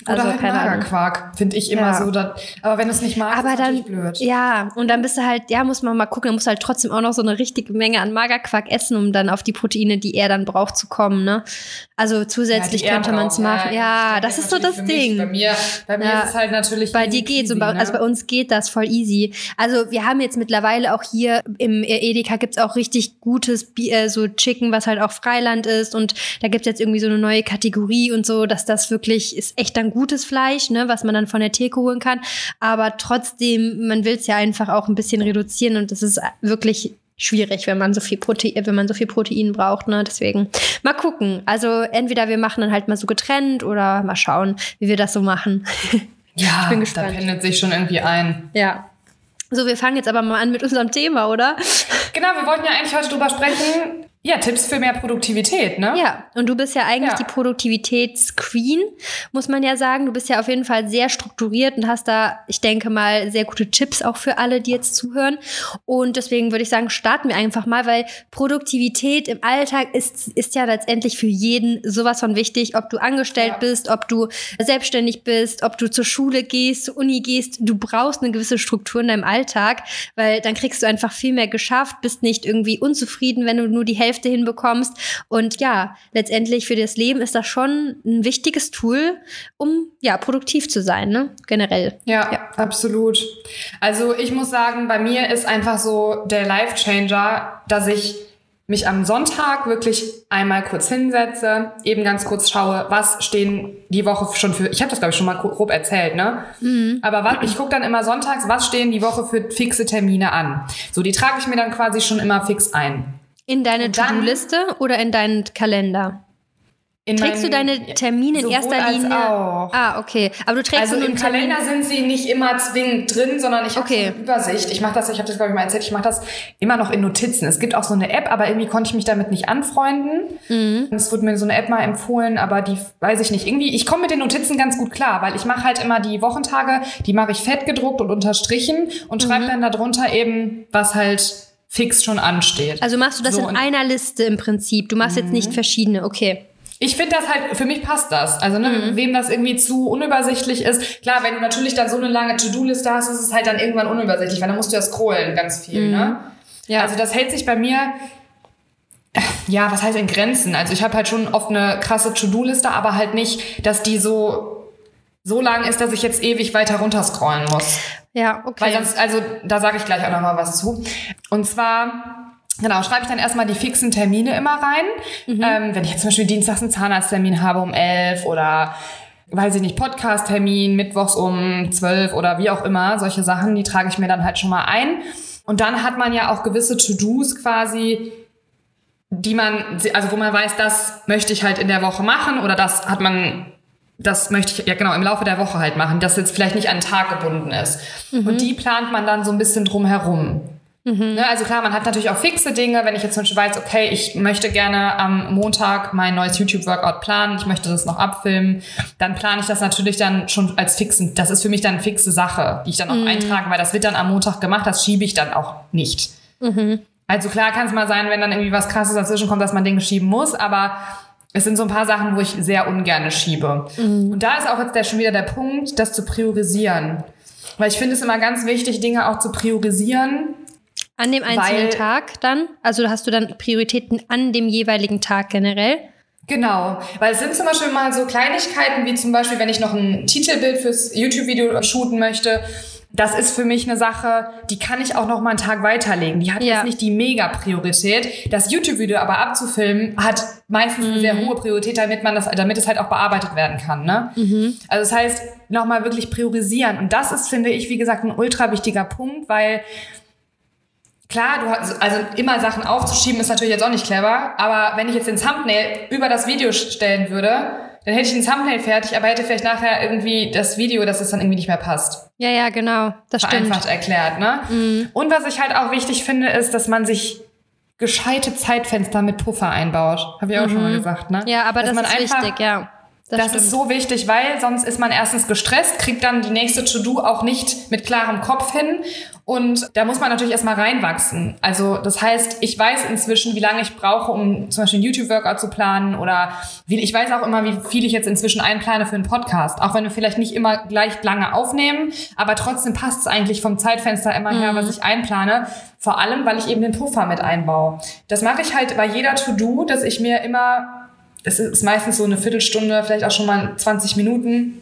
S2: Also, Oder halt keine Magerquark, finde ich immer ja. so. dass, aber wenn du es nicht magst, aber ist dann, blöd.
S1: Ja, und dann bist du halt, ja, muss man mal gucken, dann musst du halt trotzdem auch noch so eine richtige Menge an Magerquark essen, um dann auf die Proteine, die er dann braucht, zu kommen, ne? Also zusätzlich ja, könnte man es machen. Ja, ja das ist so das Ding.
S2: Bei mir, bei mir ist es halt natürlich.
S1: Bei dir geht's, easy, bei, ne? also bei uns geht das voll easy. Also wir haben jetzt mittlerweile auch hier im Edeka gibt's auch richtig gutes äh, so Chicken, was halt auch frei Freiland ist und da gibt es jetzt irgendwie so eine neue Kategorie und so, dass das wirklich ist echt dann gutes Fleisch, ne, was man dann von der Theke holen kann. Aber trotzdem, man will es ja einfach auch ein bisschen reduzieren und das ist wirklich schwierig, wenn man so viel Protein, wenn man so viel Protein braucht, ne? Deswegen mal gucken. Also entweder wir machen dann halt mal so getrennt oder mal schauen, wie wir das so machen. <laughs>
S2: Ja, ich bin gespannt. da pendelt sich schon irgendwie ein.
S1: Ja. So, wir fangen jetzt aber mal an mit unserem Thema, oder?
S2: Genau, wir wollten ja eigentlich heute drüber sprechen, ja, Tipps für mehr Produktivität, ne?
S1: Ja, und du bist ja eigentlich ja. die Produktivitätsqueen, muss man ja sagen. Du bist ja auf jeden Fall sehr strukturiert und hast da, ich denke mal, sehr gute Tipps auch für alle, die jetzt zuhören. Und deswegen würde ich sagen, starten wir einfach mal, weil Produktivität im Alltag ist, ist ja letztendlich für jeden sowas von wichtig, ob du angestellt ja. bist, ob du selbstständig bist, ob du zur Schule gehst, zur Uni gehst. Du brauchst eine gewisse Struktur in deinem Alltag, weil dann kriegst du einfach viel mehr geschafft, bist nicht irgendwie unzufrieden, wenn du nur die Hälfte Hälfte hinbekommst. Und ja, letztendlich für das Leben ist das schon ein wichtiges Tool, um ja produktiv zu sein, ne? Generell.
S2: Ja, ja. absolut. Also ich muss sagen, bei mir ist einfach so der Life Changer, dass ich mich am Sonntag wirklich einmal kurz hinsetze, eben ganz kurz schaue, was stehen die Woche schon für, ich habe das glaube ich schon mal grob erzählt, ne? Mhm. Aber was, ich gucke dann immer sonntags, was stehen die Woche für fixe Termine an. So, die trage ich mir dann quasi schon immer fix ein.
S1: In deine To-Do-Liste oder in deinen Kalender? In trägst du deine Termine in erster Linie?
S2: Auch.
S1: Ah, okay. Aber du trägst
S2: also im Kalender sind sie nicht immer zwingend drin, sondern ich habe okay. eine Übersicht. Ich mache das, ich habe das glaube ich mal erzählt, ich mache das immer noch in Notizen. Es gibt auch so eine App, aber irgendwie konnte ich mich damit nicht anfreunden. Mhm. Es wurde mir so eine App mal empfohlen, aber die weiß ich nicht. Irgendwie, ich komme mit den Notizen ganz gut klar, weil ich mache halt immer die Wochentage, die mache ich fett gedruckt und unterstrichen und schreibe mhm. dann darunter eben, was halt fix schon ansteht.
S1: Also machst du das so, in einer Liste im Prinzip. Du machst mhm. jetzt nicht mhm. verschiedene, okay.
S2: Ich finde das halt, für mich passt das. Also, ne, mhm. wem das irgendwie zu unübersichtlich ist. Klar, wenn du natürlich dann so eine lange To-Do-Liste hast, ist es halt dann irgendwann unübersichtlich, weil dann musst du ja scrollen ganz viel, mhm. ne? Ja. Also, das hält sich bei mir, ja, was heißt in Grenzen? Also, ich habe halt schon oft eine krasse To-Do-Liste, aber halt nicht, dass die so so lang ist, dass ich jetzt ewig weiter runterscrollen muss.
S1: Ja, okay.
S2: Weil sonst, also da sage ich gleich auch nochmal was zu. Und zwar Genau, schreibe ich dann erstmal die fixen Termine immer rein. Mhm. Ähm, wenn ich jetzt zum Beispiel dienstags einen Zahnarzttermin habe um elf oder weiß ich nicht, Podcast-Termin, mittwochs um zwölf oder wie auch immer, solche Sachen, die trage ich mir dann halt schon mal ein. Und dann hat man ja auch gewisse To-Dos quasi, die man, also wo man weiß, das möchte ich halt in der Woche machen oder das hat man, das möchte ich ja genau im Laufe der Woche halt machen, das jetzt vielleicht nicht an einen Tag gebunden ist. Mhm. Und die plant man dann so ein bisschen drum herum. Mhm. Ne, also klar, man hat natürlich auch fixe Dinge. Wenn ich jetzt zum Beispiel weiß, okay, ich möchte gerne am Montag mein neues YouTube-Workout planen, ich möchte das noch abfilmen, dann plane ich das natürlich dann schon als fixen. Das ist für mich dann eine fixe Sache, die ich dann auch mhm. eintrage, weil das wird dann am Montag gemacht, das schiebe ich dann auch nicht. Mhm. Also klar kann es mal sein, wenn dann irgendwie was krasses dazwischen kommt, dass man Dinge schieben muss, aber es sind so ein paar Sachen, wo ich sehr ungern schiebe. Mhm. Und da ist auch jetzt der, schon wieder der Punkt, das zu priorisieren. Weil ich finde es immer ganz wichtig, Dinge auch zu priorisieren
S1: an dem einzelnen Weil, Tag dann? Also hast du dann Prioritäten an dem jeweiligen Tag generell?
S2: Genau, weil es sind zum Beispiel mal so Kleinigkeiten, wie zum Beispiel, wenn ich noch ein Titelbild fürs YouTube-Video shooten möchte. Das ist für mich eine Sache, die kann ich auch noch mal einen Tag weiterlegen. Die hat ja. jetzt nicht die Mega-Priorität. Das YouTube-Video aber abzufilmen hat meistens mhm. eine sehr mhm. hohe Priorität, damit man das, damit es halt auch bearbeitet werden kann. Ne? Mhm. Also das heißt, noch mal wirklich priorisieren. Und das ist, finde ich, wie gesagt, ein ultra wichtiger Punkt, weil Klar, du hast, also immer Sachen aufzuschieben ist natürlich jetzt auch nicht clever, aber wenn ich jetzt den Thumbnail über das Video stellen würde, dann hätte ich den Thumbnail fertig, aber hätte vielleicht nachher irgendwie das Video, dass es dann irgendwie nicht mehr passt.
S1: Ja, ja, genau.
S2: Das Vereinfacht stimmt. erklärt, ne? Mhm. Und was ich halt auch wichtig finde, ist, dass man sich gescheite Zeitfenster mit Puffer einbaut. Habe ich auch mhm. schon mal mhm. gesagt, ne?
S1: Ja, aber dass das ist wichtig, ja.
S2: Das, das ist so wichtig, weil sonst ist man erstens gestresst, kriegt dann die nächste To-Do auch nicht mit klarem Kopf hin. Und da muss man natürlich erstmal reinwachsen. Also das heißt, ich weiß inzwischen, wie lange ich brauche, um zum Beispiel einen YouTube-Workout zu planen oder wie, ich weiß auch immer, wie viel ich jetzt inzwischen einplane für einen Podcast. Auch wenn wir vielleicht nicht immer gleich lange aufnehmen, aber trotzdem passt es eigentlich vom Zeitfenster immer her, mhm. was ich einplane. Vor allem, weil ich eben den Puffer mit einbaue. Das mache ich halt bei jeder To-Do, dass ich mir immer es ist meistens so eine Viertelstunde, vielleicht auch schon mal 20 Minuten,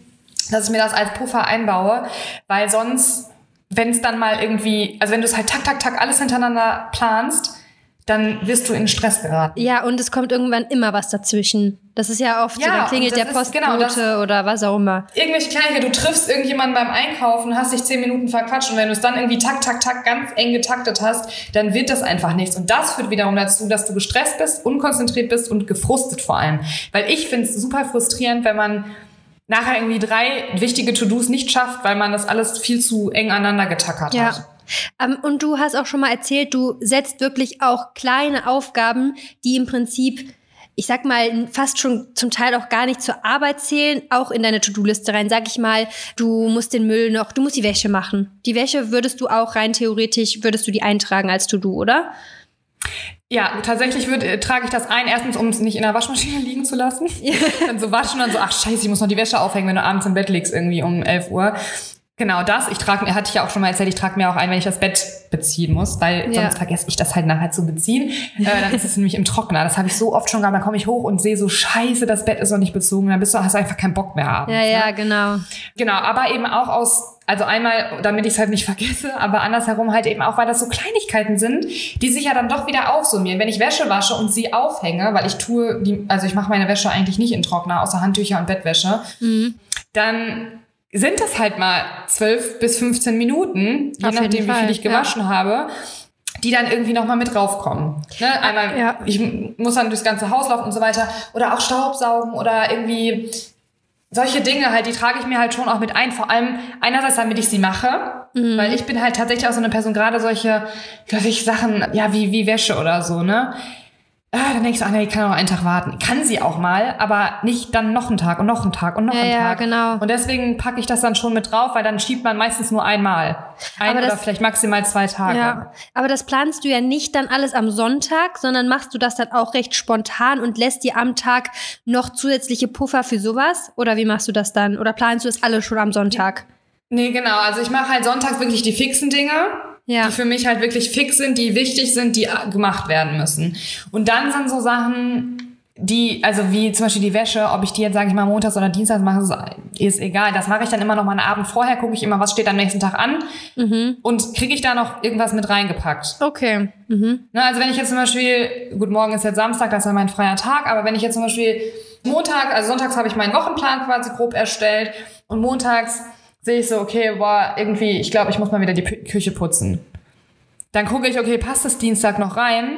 S2: dass ich mir das als Puffer einbaue, weil sonst, wenn es dann mal irgendwie, also wenn du es halt tak, tak, tak alles hintereinander planst, dann wirst du in Stress geraten.
S1: Ja, und es kommt irgendwann immer was dazwischen. Das ist ja oft ja, so, dann klingelt der Postbote genau, oder was auch immer.
S2: Irgendwelche Kleinigkeiten, du triffst irgendjemanden beim Einkaufen, hast dich zehn Minuten verquatscht und wenn du es dann irgendwie tak, tak, tak ganz eng getaktet hast, dann wird das einfach nichts. Und das führt wiederum dazu, dass du gestresst bist, unkonzentriert bist und gefrustet vor allem. Weil ich finde es super frustrierend, wenn man nachher irgendwie drei wichtige To-Dos nicht schafft, weil man das alles viel zu eng aneinander getackert ja. hat.
S1: Ähm, und du hast auch schon mal erzählt, du setzt wirklich auch kleine Aufgaben, die im Prinzip ich sag mal, fast schon zum Teil auch gar nicht zur Arbeit zählen, auch in deine To-Do-Liste rein. Sag ich mal, du musst den Müll noch, du musst die Wäsche machen. Die Wäsche würdest du auch rein theoretisch, würdest du die eintragen als To-Do, oder?
S2: Ja, tatsächlich würd, äh, trage ich das ein, erstens, um es nicht in der Waschmaschine liegen zu lassen. <laughs> Ja. Dann so waschen und dann so, ach scheiße, ich muss noch die Wäsche aufhängen, wenn du abends im Bett liegst, irgendwie um 11 Uhr. Genau das. Ich trage, hatte ich ja auch schon mal erzählt, ich trage mir auch ein, wenn ich das Bett beziehen muss, weil ja. sonst vergesse ich das halt nachher zu beziehen. Äh, dann ist es <laughs> nämlich im Trockner. Das habe ich so oft schon gehabt. Dann komme ich hoch und sehe so, scheiße, das Bett ist noch nicht bezogen. Dann bist du, hast du einfach keinen Bock mehr abends.
S1: Ja, ja, ne? genau.
S2: Genau, aber eben auch aus, also einmal, damit ich es halt nicht <laughs> vergesse, aber andersherum halt eben auch, weil das so Kleinigkeiten sind, die sich ja dann doch wieder aufsummieren. Wenn ich Wäsche wasche und sie aufhänge, weil ich tue, die, also ich mache meine Wäsche eigentlich nicht in Trockner, außer Handtücher und Bettwäsche, mhm. dann sind das halt mal 12 bis 15 Minuten, je Auf nachdem, wie viel ich gewaschen ja. habe, die dann irgendwie nochmal mit raufkommen. Ne? Einmal, ja. ich muss dann durchs ganze Haus laufen und so weiter. Oder auch Staubsaugen oder irgendwie solche Dinge halt, die trage ich mir halt schon auch mit ein. Vor allem einerseits, damit ich sie mache, mhm. weil ich bin halt tatsächlich auch so eine Person, gerade solche, glaube ich, Sachen, ja, wie, wie Wäsche oder so, ne? Ah, dann denkst du, ah, nee, ich kann auch einen Tag warten. Kann sie auch mal, aber nicht dann noch einen Tag und noch einen Tag und noch
S1: ja,
S2: einen
S1: Tag. Ja, genau.
S2: Und deswegen packe ich das dann schon mit drauf, weil dann schiebt man meistens nur einmal. Ein aber oder das, vielleicht maximal zwei Tage. Ja,
S1: aber das planst du ja nicht dann alles am Sonntag, sondern machst du das dann auch recht spontan und lässt dir am Tag noch zusätzliche Puffer für sowas? Oder wie machst du das dann? Oder planst du das alles schon am Sonntag?
S2: Nee, genau. Also ich mache halt sonntags wirklich die fixen Dinge ja. die für mich halt wirklich fix sind, die wichtig sind, die gemacht werden müssen. Und dann sind so Sachen, die, also wie zum Beispiel die Wäsche, ob ich die jetzt, sage ich mal, montags oder dienstags mache, ist egal. Das mache ich dann immer noch mal einen Abend vorher, gucke ich immer, was steht am nächsten Tag an
S1: Mhm.
S2: und kriege ich da noch irgendwas mit reingepackt.
S1: Okay. Mhm.
S2: Ne, also wenn ich jetzt zum Beispiel, gut, morgen ist jetzt Samstag, das ist ja mein freier Tag, aber wenn ich jetzt zum Beispiel Montag, also sonntags habe ich meinen Wochenplan quasi grob erstellt und montags sehe ich so, okay, boah, irgendwie, ich glaube, ich muss mal wieder die Pü- Küche putzen. Dann gucke ich, okay, passt das Dienstag noch rein?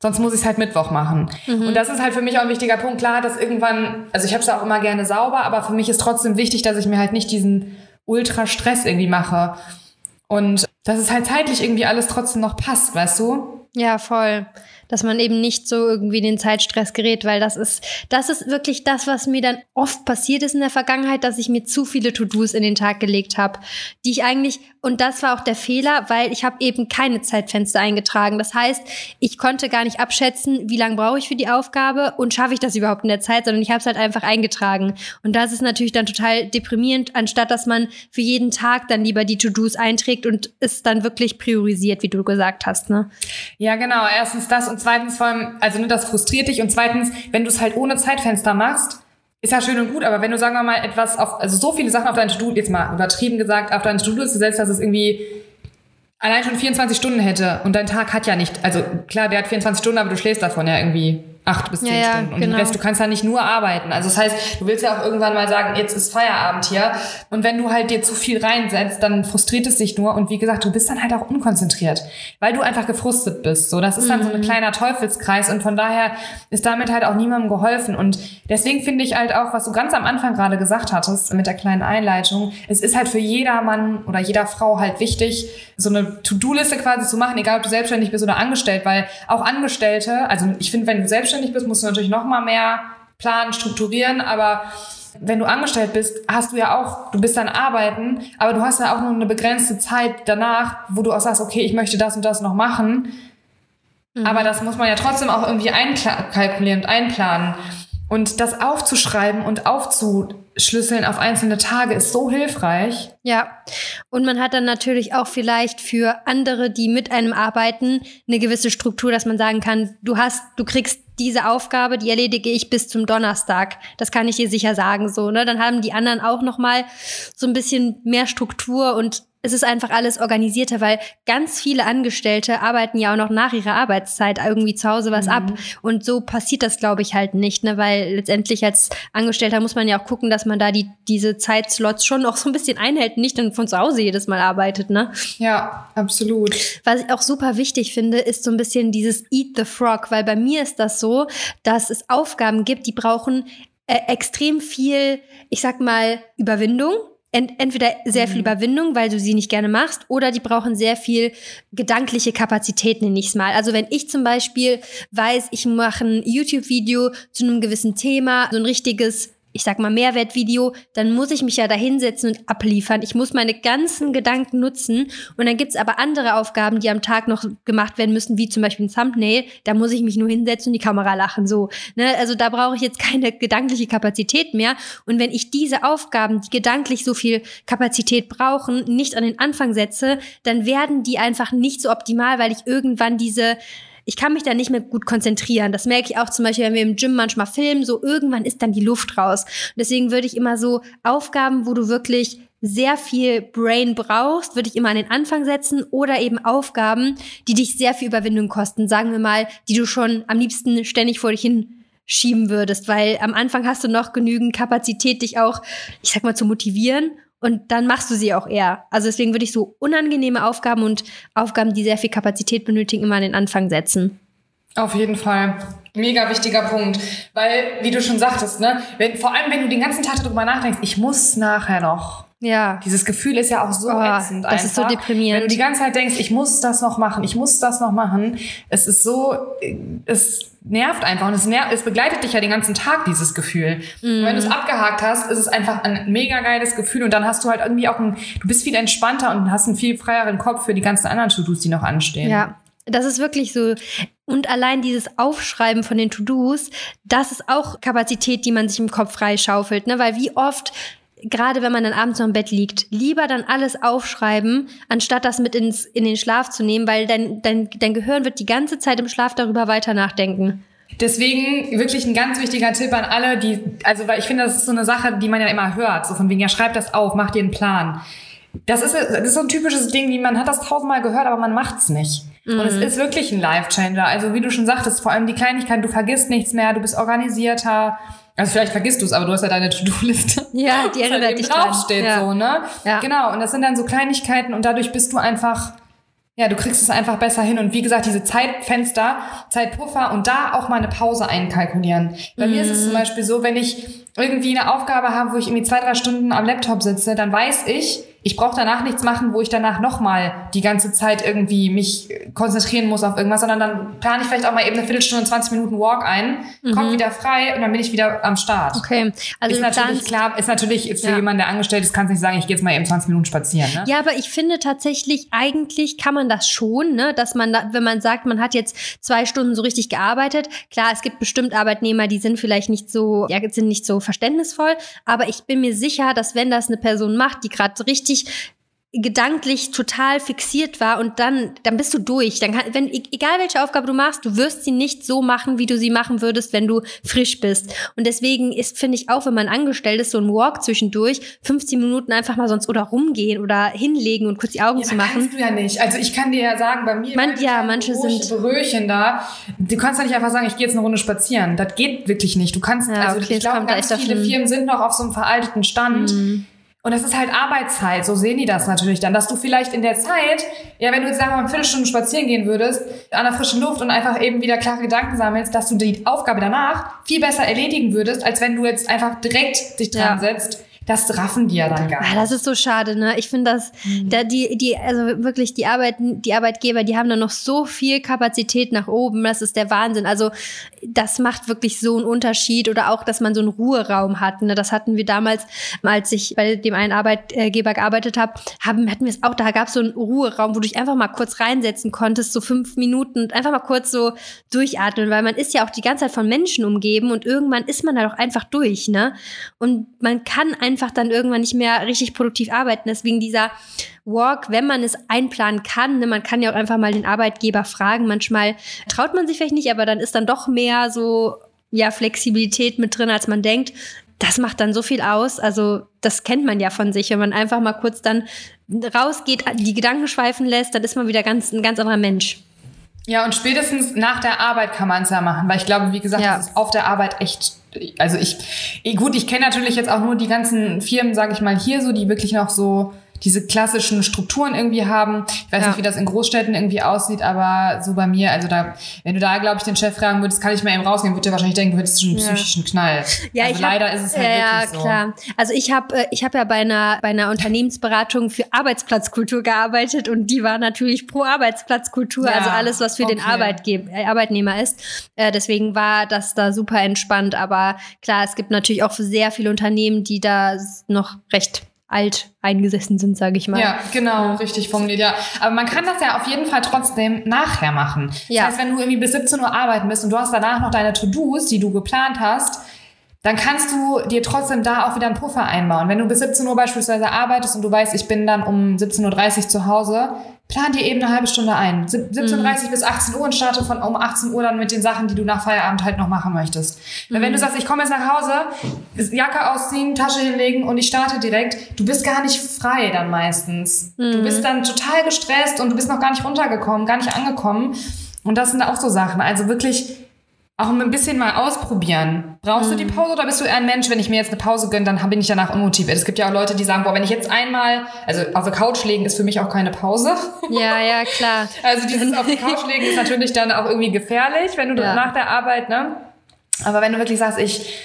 S2: Sonst muss ich es halt Mittwoch machen. Und das ist halt für mich auch ein wichtiger Punkt. Klar, dass irgendwann, also ich habe es ja auch immer gerne sauber, aber für mich ist trotzdem wichtig, dass ich mir halt nicht diesen Ultra-Stress irgendwie mache. Und dass es halt zeitlich irgendwie alles trotzdem noch passt, weißt du?
S1: Ja, voll. Dass man eben nicht so irgendwie in den Zeitstress gerät, weil das ist, das ist wirklich das, was mir dann oft passiert ist in der Vergangenheit, dass ich mir zu viele To-Dos in den Tag gelegt habe, die ich eigentlich, und das war auch der Fehler, weil ich habe eben keine Zeitfenster eingetragen. Das heißt, ich konnte gar nicht abschätzen, wie lange brauche ich für die Aufgabe und schaffe ich das überhaupt in der Zeit, sondern ich habe es halt einfach eingetragen. Und das ist natürlich dann total deprimierend, anstatt dass man für jeden Tag dann lieber die To-Dos einträgt und es dann wirklich priorisiert, wie du gesagt hast, ne?
S2: Ja, genau. Erstens das und zweitens vor allem, also nur das frustriert dich und zweitens, wenn du es halt ohne Zeitfenster machst, ist ja schön und gut, aber wenn du, sagen wir mal, etwas auf, also so viele Sachen auf dein To-Do, jetzt mal übertrieben gesagt, auf dein To-Do gesetzt, dass es irgendwie allein schon 24 Stunden hätte und dein Tag hat ja nicht, also klar, der hat 24 Stunden, aber du schläfst davon ja irgendwie acht bis zehn
S1: Ja,
S2: Stunden. Und
S1: genau.
S2: den Rest, du kannst ja nicht nur arbeiten. Also das heißt, du willst ja auch irgendwann mal sagen, jetzt ist Feierabend hier. Und wenn du halt dir zu viel reinsetzt, dann frustriert es dich nur. Und wie gesagt, du bist dann halt auch unkonzentriert, weil du einfach gefrustet bist. So, das ist dann so ein kleiner Teufelskreis. Und von daher ist damit halt auch niemandem geholfen. Und deswegen finde ich halt auch, was du ganz am Anfang gerade gesagt hattest, mit der kleinen Einleitung, es ist halt für jeder Mann oder jeder Frau halt wichtig, so eine To-Do-Liste quasi zu machen, egal ob du selbstständig bist oder angestellt, weil auch Angestellte, also ich finde, wenn du selbstständig bist, musst du natürlich noch mal mehr planen, strukturieren, aber wenn du angestellt bist, hast du ja auch, du bist dann arbeiten, aber du hast ja auch nur eine begrenzte Zeit danach, wo du auch sagst, okay, ich möchte das und das noch machen. Aber das muss man ja trotzdem auch irgendwie einkalkulieren und einplanen. Und das aufzuschreiben und aufzuschlüsseln auf einzelne Tage ist so hilfreich.
S1: Ja, und man hat dann natürlich auch vielleicht für andere, die mit einem arbeiten, eine gewisse Struktur, dass man sagen kann, du hast, du kriegst diese Aufgabe, die erledige ich bis zum Donnerstag. Das kann ich dir sicher sagen, so, ne? Dann haben die anderen auch noch mal so ein bisschen mehr Struktur und es ist einfach alles organisierter, weil ganz viele Angestellte arbeiten ja auch noch nach ihrer Arbeitszeit irgendwie zu Hause was ab. Und so passiert das, glaube ich, halt nicht, ne? Weil letztendlich als Angestellter muss man ja auch gucken, dass man da die, diese Zeitslots schon noch so ein bisschen einhält, nicht dann von zu Hause jedes Mal arbeitet, ne?
S2: Ja, absolut.
S1: Was ich auch super wichtig finde, ist so ein bisschen dieses Eat the Frog, weil bei mir ist das so, dass es Aufgaben gibt, die brauchen äh, extrem viel, ich sag mal, Überwindung. Ent entweder sehr viel Überwindung, weil du sie nicht gerne machst, oder die brauchen sehr viel gedankliche Kapazität, nenne ich es mal. Also wenn ich zum Beispiel weiß, ich mache ein YouTube-Video zu einem gewissen Thema, so ein richtiges ich sag mal, Mehrwertvideo, dann muss ich mich ja da hinsetzen und abliefern. Ich muss meine ganzen Gedanken nutzen. Und dann gibt's aber andere Aufgaben, die am Tag noch gemacht werden müssen, wie zum Beispiel ein Thumbnail. Da muss ich mich nur hinsetzen und die Kamera lachen. So, ne? Also da brauche ich jetzt keine gedankliche Kapazität mehr. Und wenn ich diese Aufgaben, die gedanklich so viel Kapazität brauchen, nicht an den Anfang setze, dann werden die einfach nicht so optimal, weil ich irgendwann diese ich kann mich da nicht mehr gut konzentrieren. Das merke ich auch zum Beispiel, wenn wir im Gym manchmal filmen, so irgendwann ist dann die Luft raus. Und deswegen würde ich immer so Aufgaben, wo du wirklich sehr viel Brain brauchst, würde ich immer an den Anfang setzen oder eben Aufgaben, die dich sehr viel Überwindung kosten. Sagen wir mal, die du schon am liebsten ständig vor dich hin schieben würdest, weil am Anfang hast du noch genügend Kapazität, dich auch, ich sag mal, zu motivieren und dann machst du sie auch eher. Also deswegen würde ich so unangenehme Aufgaben und Aufgaben, die sehr viel Kapazität benötigen, immer an den Anfang setzen.
S2: Auf jeden Fall. Mega wichtiger Punkt. Weil, wie du schon sagtest, ne, wenn, vor allem wenn du den ganzen Tag darüber nachdenkst, ich muss nachher noch.
S1: Ja.
S2: Dieses Gefühl ist ja auch so
S1: Oh,
S2: ätzend
S1: das ist so
S2: einfach.
S1: deprimierend.
S2: Wenn du die ganze Zeit denkst, ich muss das noch machen, ich muss das noch machen. Es ist so, es nervt einfach und es, nervt, es begleitet dich ja den ganzen Tag, dieses Gefühl. Und wenn du es abgehakt hast, ist es einfach ein mega geiles Gefühl und dann hast du halt irgendwie auch ein, du bist viel entspannter und hast einen viel freieren Kopf für die ganzen anderen To-Dos, die noch anstehen.
S1: Ja, das ist wirklich so. Und allein dieses Aufschreiben von den To-Dos, das ist auch Kapazität, die man sich im Kopf freischaufelt, ne? Weil wie oft gerade wenn man dann abends noch im Bett liegt, lieber dann alles aufschreiben, anstatt das mit ins, in den Schlaf zu nehmen, weil dein, dein, dein Gehirn wird die ganze Zeit im Schlaf darüber weiter nachdenken.
S2: Deswegen wirklich ein ganz wichtiger Tipp an alle, die, also weil ich finde, das ist so eine Sache, die man ja immer hört, so von wegen, ja, schreib das auf, mach dir einen Plan. Das ist, das ist so ein typisches Ding, wie man hat das tausendmal gehört, aber man macht's nicht. Mhm. Und es mhm. ist wirklich ein Life-Changer. Also wie du schon sagtest, vor allem die Kleinigkeit, du vergisst nichts mehr, du bist organisierter. Also vielleicht vergisst du es, aber du hast ja deine To-Do-Liste. <laughs>
S1: Ja, die <laughs> erinnert halt dich draufsteht
S2: ja. so, ne? Ja. Genau. Und das sind dann so Kleinigkeiten und dadurch bist du einfach ja, du kriegst es einfach besser hin. Und wie gesagt, diese Zeitfenster, Zeitpuffer und da auch mal eine Pause einkalkulieren. Bei mm. mir ist es zum mhm. Beispiel so, wenn ich irgendwie eine Aufgabe habe, wo ich irgendwie zwei, drei Stunden am Laptop sitze, dann weiß ich, ich brauche danach nichts machen, wo ich danach nochmal die ganze Zeit irgendwie mich konzentrieren muss auf irgendwas, sondern dann plane ich vielleicht auch mal eben eine Viertelstunde, 20 Minuten Walk ein, mhm. komme wieder frei und dann bin ich wieder am Start.
S1: Okay.
S2: Also ist natürlich klar, ist natürlich für ja. jemanden, der angestellt ist, kannst nicht sagen, ich gehe jetzt mal eben 20 Minuten spazieren. Ne?
S1: Ja, aber ich finde tatsächlich, eigentlich kann man das schon, ne? dass man, da, wenn man sagt, man hat jetzt zwei Stunden so richtig gearbeitet, klar, es gibt bestimmt Arbeitnehmer, die sind vielleicht nicht so, ja, sind nicht so verständnisvoll, aber ich bin mir sicher, dass wenn das eine Person macht, die gerade richtig richtig gedanklich total fixiert war und dann, dann bist du durch. Dann kann, wenn, e-, egal welche Aufgabe du machst, du wirst sie nicht so machen, wie du sie machen würdest, wenn du frisch bist. Und deswegen ist, finde ich auch, wenn man angestellt ist, so ein Walk zwischendurch, 15 Minuten einfach mal sonst oder rumgehen oder hinlegen und kurz die Augen
S2: ja,
S1: zu machen.
S2: Kannst du ja nicht. Also ich kann dir ja sagen, bei mir,
S1: Man, ja, manche sind
S2: Berührchen da. Du kannst ja nicht einfach sagen, ich gehe jetzt eine Runde spazieren. Das geht wirklich nicht. Du kannst, ja, also okay, ich glaube, ganz viele Firmen sind noch auf so einem veralteten Stand. Mhm und das ist halt Arbeitszeit, so sehen die das natürlich dann, dass du vielleicht in der Zeit, ja, wenn du jetzt sagen wir mal eine Viertelstunde spazieren gehen würdest, an der frischen Luft und einfach eben wieder klare Gedanken sammelst, dass du die Aufgabe danach viel besser erledigen würdest, als wenn du jetzt einfach direkt dich dran ja. setzt das raffen die ja dann gar
S1: nicht. Ah, das ist so schade, ne? Ich finde das, mhm. da die, die, also wirklich die Arbeit, die Arbeitgeber, die haben da noch so viel Kapazität nach oben. Das ist der Wahnsinn. Also das macht wirklich so einen Unterschied oder auch, dass man so einen Ruheraum hat. Ne? Das hatten wir damals, als ich bei dem einen Arbeitgeber gearbeitet habe, haben, hatten wir es auch. Da gab es so einen Ruheraum, wo du dich einfach mal kurz reinsetzen konntest, so fünf Minuten und einfach mal kurz so durchatmen, weil man ist ja auch die ganze Zeit von Menschen umgeben und irgendwann ist man da doch einfach durch, ne? Und man kann einfach einfach dann irgendwann nicht mehr richtig produktiv arbeiten. Deswegen dieser Walk, wenn man es einplanen kann, ne, man kann ja auch einfach mal den Arbeitgeber fragen. Manchmal traut man sich vielleicht nicht, aber dann ist dann doch mehr so ja Flexibilität mit drin, als man denkt. Das macht dann so viel aus. Also das kennt man ja von sich, wenn man einfach mal kurz dann rausgeht, die Gedanken schweifen lässt, dann ist man wieder ganz ein ganz anderer Mensch.
S2: Ja, und spätestens nach der Arbeit kann man es ja machen, weil ich glaube, wie gesagt, ja. das ist auf der Arbeit echt also ich, gut, ich kenne natürlich jetzt auch nur die ganzen Firmen, sage ich mal, hier so, die wirklich noch so diese klassischen Strukturen irgendwie haben. Ich weiß ja. nicht, wie das in Großstädten irgendwie aussieht, aber so bei mir, also da, wenn du da, glaube ich, den Chef fragen würdest, kann ich mal eben rausgehen, würde er wahrscheinlich denken, du hättest schon einen ja. psychischen Knall. Ja, also ich leider hab, ist es halt ja, wirklich so. klar.
S1: Also ich habe äh, ich hab ja bei einer, bei einer Unternehmensberatung für Arbeitsplatzkultur gearbeitet und die war natürlich pro Arbeitsplatzkultur, ja, also alles, was für okay. den Arbeitgeber, äh, Arbeitnehmer ist. Äh, deswegen war das da super entspannt, aber klar, es gibt natürlich auch sehr viele Unternehmen, die da noch recht alt eingesessen sind, sage ich mal.
S2: Ja, genau, richtig formuliert, ja. Aber man kann das ja auf jeden Fall trotzdem nachher machen. Ja. Das heißt, wenn du irgendwie bis 17 Uhr arbeiten bist und du hast danach noch deine To-Dos, die du geplant hast, dann kannst du dir trotzdem da auch wieder einen Puffer einbauen. Wenn du bis 17 Uhr beispielsweise arbeitest und du weißt, ich bin dann um 17.30 Uhr zu Hause, plan dir eben eine halbe Stunde ein. 17.30 mhm. bis 18 Uhr und starte von um 18 Uhr dann mit den Sachen, die du nach Feierabend halt noch machen möchtest. Mhm. Wenn du sagst, ich komme jetzt nach Hause, Jacke ausziehen, Tasche hinlegen und ich starte direkt, du bist gar nicht frei dann meistens. Mhm. Du bist dann total gestresst und du bist noch gar nicht runtergekommen, gar nicht angekommen. Und das sind auch so Sachen. Also wirklich auch ein bisschen mal ausprobieren. Brauchst mhm. du die Pause oder bist du ein Mensch, wenn ich mir jetzt eine Pause gönne, dann bin ich danach unmotiviert. Es gibt ja auch Leute, die sagen, boah, wenn ich jetzt einmal, also auf der Couch legen ist für mich auch keine Pause. <laughs>
S1: Ja, ja, klar. <laughs>
S2: also dieses auf der Couch legen ist natürlich dann auch irgendwie gefährlich, wenn du ja. nach der Arbeit, ne? Aber wenn du wirklich sagst, ich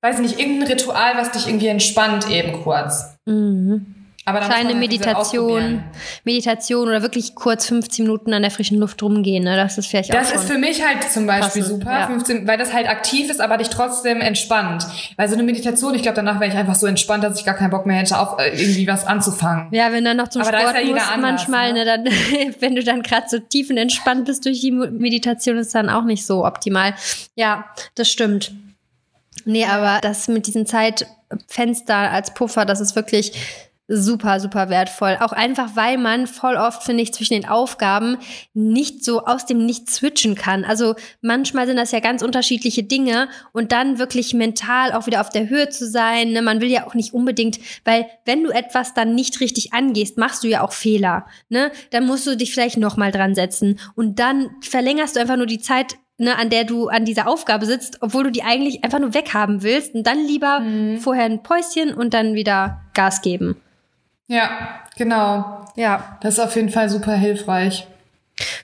S2: weiß nicht, irgendein Ritual, was dich irgendwie entspannt eben kurz.
S1: Mhm. Aber Kleine halt Meditation, Meditation oder wirklich kurz 15 Minuten an der frischen Luft rumgehen, ne? Das ist vielleicht
S2: das auch Das ist für mich halt zum Beispiel passend, super, ja. 15, weil das halt aktiv ist, aber dich trotzdem entspannt. Weil so eine Meditation, ich glaube, danach wäre ich einfach so entspannt, dass ich gar keinen Bock mehr hätte, auf äh, irgendwie was anzufangen.
S1: Ja, wenn dann noch zum aber Sport ja musst, anders, manchmal, ne? ne dann, <laughs> wenn du dann gerade so tiefenentspannt bist durch die Meditation, ist dann auch nicht so optimal. Ja, das stimmt. Nee, aber das mit diesen Zeitfenster als Puffer, das ist wirklich super, super wertvoll. Auch einfach, weil man voll oft, finde ich, zwischen den Aufgaben nicht so aus dem Nichts switchen kann. Also manchmal sind das ja ganz unterschiedliche Dinge und dann wirklich mental auch wieder auf der Höhe zu sein. Ne? Man will ja auch nicht unbedingt, weil wenn du etwas dann nicht richtig angehst, machst du ja auch Fehler. Ne? Dann musst du dich vielleicht nochmal dran setzen und dann verlängerst du einfach nur die Zeit ne, an der du an dieser Aufgabe sitzt, obwohl du die eigentlich einfach nur weghaben willst und dann lieber mhm. vorher ein Päuschen und dann wieder Gas geben.
S2: Ja, genau. Ja. Das ist auf jeden Fall super hilfreich.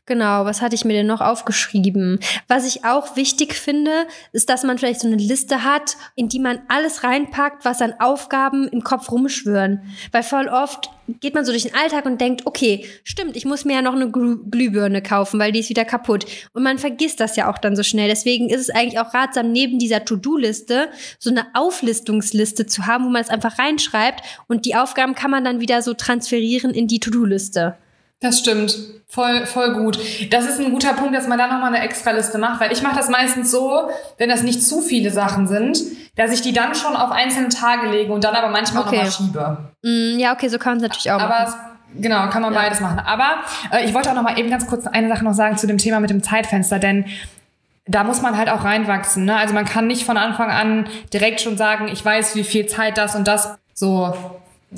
S1: Genau, was hatte ich mir denn noch aufgeschrieben? Was ich auch wichtig finde, ist, dass man vielleicht so eine Liste hat, in die man alles reinpackt, was an Aufgaben im Kopf rumschwören. Weil voll oft geht man so durch den Alltag und denkt, okay, stimmt, ich muss mir ja noch eine Glühbirne kaufen, weil die ist wieder kaputt. Und man vergisst das ja auch dann so schnell. Deswegen ist es eigentlich auch ratsam, neben dieser To-Do-Liste so eine Auflistungsliste zu haben, wo man es einfach reinschreibt und die Aufgaben kann man dann wieder so transferieren in die To-Do-Liste.
S2: Das stimmt. Voll, voll gut. Das ist ein guter Punkt, dass man da nochmal eine Extraliste macht, weil ich mache das meistens so, wenn das nicht zu viele Sachen sind, dass ich die dann schon auf einzelne Tage lege und dann aber manchmal okay. nochmal schiebe.
S1: Mm, ja, okay, so kann man es natürlich auch
S2: aber machen. Genau, kann man ja. beides machen. Aber äh, ich wollte auch noch mal eben ganz kurz eine Sache noch sagen zu dem Thema mit dem Zeitfenster, denn da muss man halt auch reinwachsen. Ne? Also man kann nicht von Anfang an direkt schon sagen, ich weiß, wie viel Zeit das und das so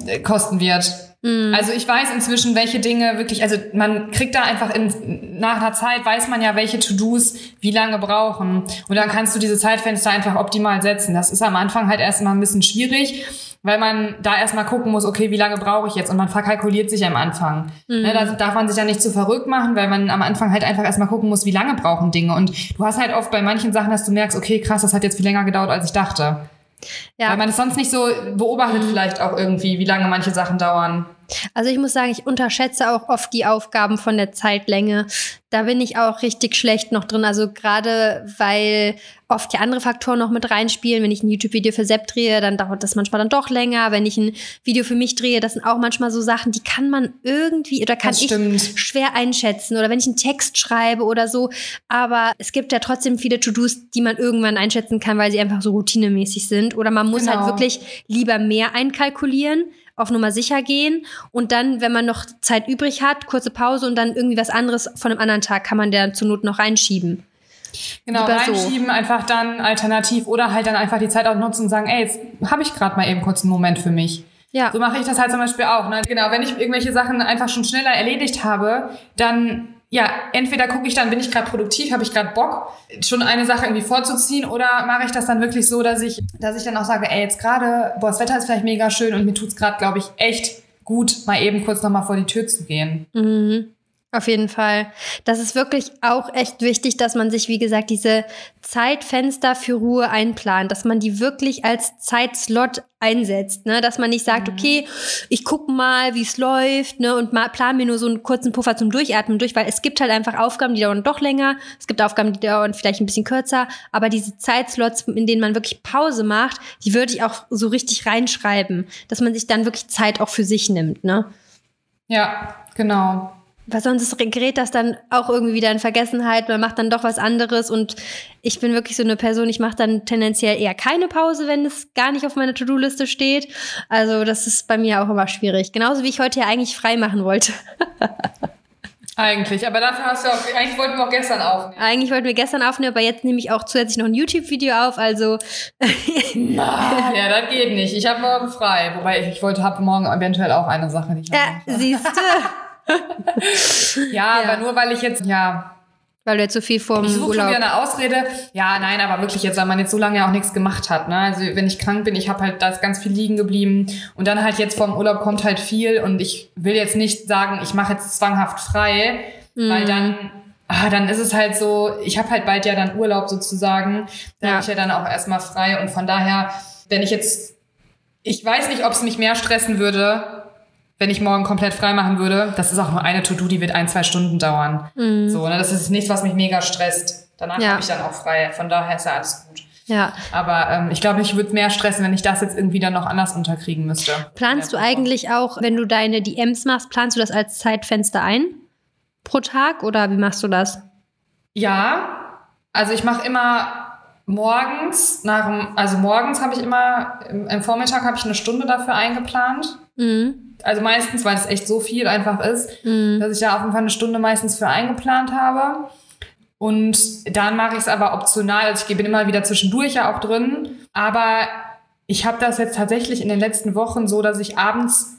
S2: äh, kosten wird. Mhm. Also ich weiß inzwischen, welche Dinge wirklich, also man kriegt da einfach in, nach einer Zeit weiß man ja, welche To-Dos wie lange brauchen. Und dann kannst du diese Zeitfenster einfach optimal setzen. Das ist am Anfang halt erstmal ein bisschen schwierig, weil man da erstmal gucken muss, okay, wie lange brauche ich jetzt? Und man verkalkuliert sich am Anfang. Mhm. Ne, da darf man sich ja nicht zu verrückt machen, weil man am Anfang halt einfach erstmal gucken muss, wie lange brauchen Dinge. Und du hast halt oft bei manchen Sachen, dass du merkst, okay, krass, das hat jetzt viel länger gedauert, als ich dachte. Ja. Weil man es sonst nicht so beobachtet, mhm. vielleicht auch irgendwie, wie lange manche Sachen dauern.
S1: Also ich muss sagen, ich unterschätze auch oft die Aufgaben von der Zeitlänge. Da bin ich auch richtig schlecht noch drin. Also gerade weil oft ja andere Faktoren noch mit reinspielen. Wenn ich ein YouTube-Video für Sepp drehe, dann dauert das manchmal dann doch länger. Wenn ich ein Video für mich drehe, das sind auch manchmal so Sachen, die kann man irgendwie oder kann ich schwer einschätzen. Oder wenn ich einen Text schreibe oder so. Aber es gibt ja trotzdem viele To-Dos, die man irgendwann einschätzen kann, weil sie einfach so routinemäßig sind. Oder man muss halt genau. halt wirklich lieber mehr einkalkulieren auf Nummer sicher gehen und dann, wenn man noch Zeit übrig hat, kurze Pause und dann irgendwie was anderes von einem anderen Tag kann man der zur Not noch reinschieben.
S2: Genau, Lieber reinschieben, so. einfach dann alternativ oder halt dann einfach die Zeit auch nutzen und sagen, ey, jetzt habe ich gerade mal eben kurz einen Moment für mich. Ja. So mache ich das halt zum Beispiel auch. Ne? Genau, wenn ich irgendwelche Sachen einfach schon schneller erledigt habe, dann ja, entweder gucke ich dann, bin ich gerade produktiv, habe ich gerade Bock, schon eine Sache irgendwie vorzuziehen, oder mache ich das dann wirklich so, dass ich, dass ich dann auch sage, ey, jetzt gerade, boah, das Wetter ist vielleicht mega schön und mir tut's gerade, glaube ich, echt gut, mal eben kurz nochmal vor die Tür zu gehen.
S1: Mhm. Auf jeden Fall. Das ist wirklich auch echt wichtig, dass man sich, wie gesagt, diese Zeitfenster für Ruhe einplant, dass man die wirklich als Zeitslot einsetzt, ne? dass man nicht sagt, mhm. okay, ich gucke mal, wie es läuft, ne, und mal plan mir nur so einen kurzen Puffer zum Durchatmen durch, weil es gibt halt einfach Aufgaben, die dauern doch länger, es gibt Aufgaben, die dauern vielleicht ein bisschen kürzer, aber diese Zeitslots, in denen man wirklich Pause macht, die würde ich auch so richtig reinschreiben, dass man sich dann wirklich Zeit auch für sich nimmt, ne?
S2: Ja, genau.
S1: Weil sonst gerät das dann auch irgendwie wieder in Vergessenheit, man macht dann doch was anderes und ich bin wirklich so eine Person, ich mache dann tendenziell eher keine Pause, wenn es gar nicht auf meiner To-Do-Liste steht. Also das ist bei mir auch immer schwierig. Genauso wie ich heute ja eigentlich frei machen wollte. <laughs>
S2: Eigentlich, aber dafür hast du auch, eigentlich wollten wir auch gestern aufnehmen.
S1: Eigentlich wollten wir gestern aufnehmen, aber jetzt nehme ich auch zusätzlich noch ein YouTube-Video auf, also. <laughs>
S2: Na, ja, das geht nicht. Ich habe morgen frei. Wobei ich, ich wollte, habe morgen eventuell auch eine Sache, die ich
S1: Ja, siehst du. <laughs>
S2: ja, <laughs> ja, aber nur weil ich jetzt, ja.
S1: Weil du jetzt so viel vom
S2: ich suche Urlaub... schon wieder eine Ausrede. Ja, nein, aber wirklich jetzt, weil man jetzt so lange ja auch nichts gemacht hat. Ne? Also wenn ich krank bin, ich habe halt da ist ganz viel liegen geblieben. Und dann halt jetzt vom Urlaub kommt halt viel. Und ich will jetzt nicht sagen, ich mache jetzt zwanghaft frei, mhm. weil dann ah, dann ist es halt so, ich habe halt bald ja dann Urlaub sozusagen. Da ja. habe ich ja dann auch erstmal frei. Und von daher, wenn ich jetzt, ich weiß nicht, ob es mich mehr stressen würde, wenn ich morgen komplett frei machen würde, das ist auch nur eine To-Do, die wird ein, zwei Stunden dauern. Mhm. So, ne? Das ist nichts, was mich mega stresst. Danach ja. habe ich dann auch frei. Von daher ist ja alles gut.
S1: Ja.
S2: Aber ähm, ich glaube, ich würde mehr stressen, wenn ich das jetzt irgendwie dann noch anders unterkriegen müsste.
S1: Planst du eigentlich auch, wenn du deine DMs machst, planst du das als Zeitfenster ein? Pro Tag oder wie machst du das?
S2: Ja. Also ich mache immer morgens, nach dem, also morgens habe ich immer, im, im Vormittag habe ich eine Stunde dafür eingeplant.
S1: Mhm.
S2: Also meistens, weil es echt so viel einfach ist,
S1: Mhm.
S2: dass ich da auf jeden Fall eine Stunde meistens für eingeplant habe. Und dann mache ich es aber optional. Also ich bin immer wieder zwischendurch ja auch drin. Aber ich habe das jetzt tatsächlich in den letzten Wochen so, dass ich abends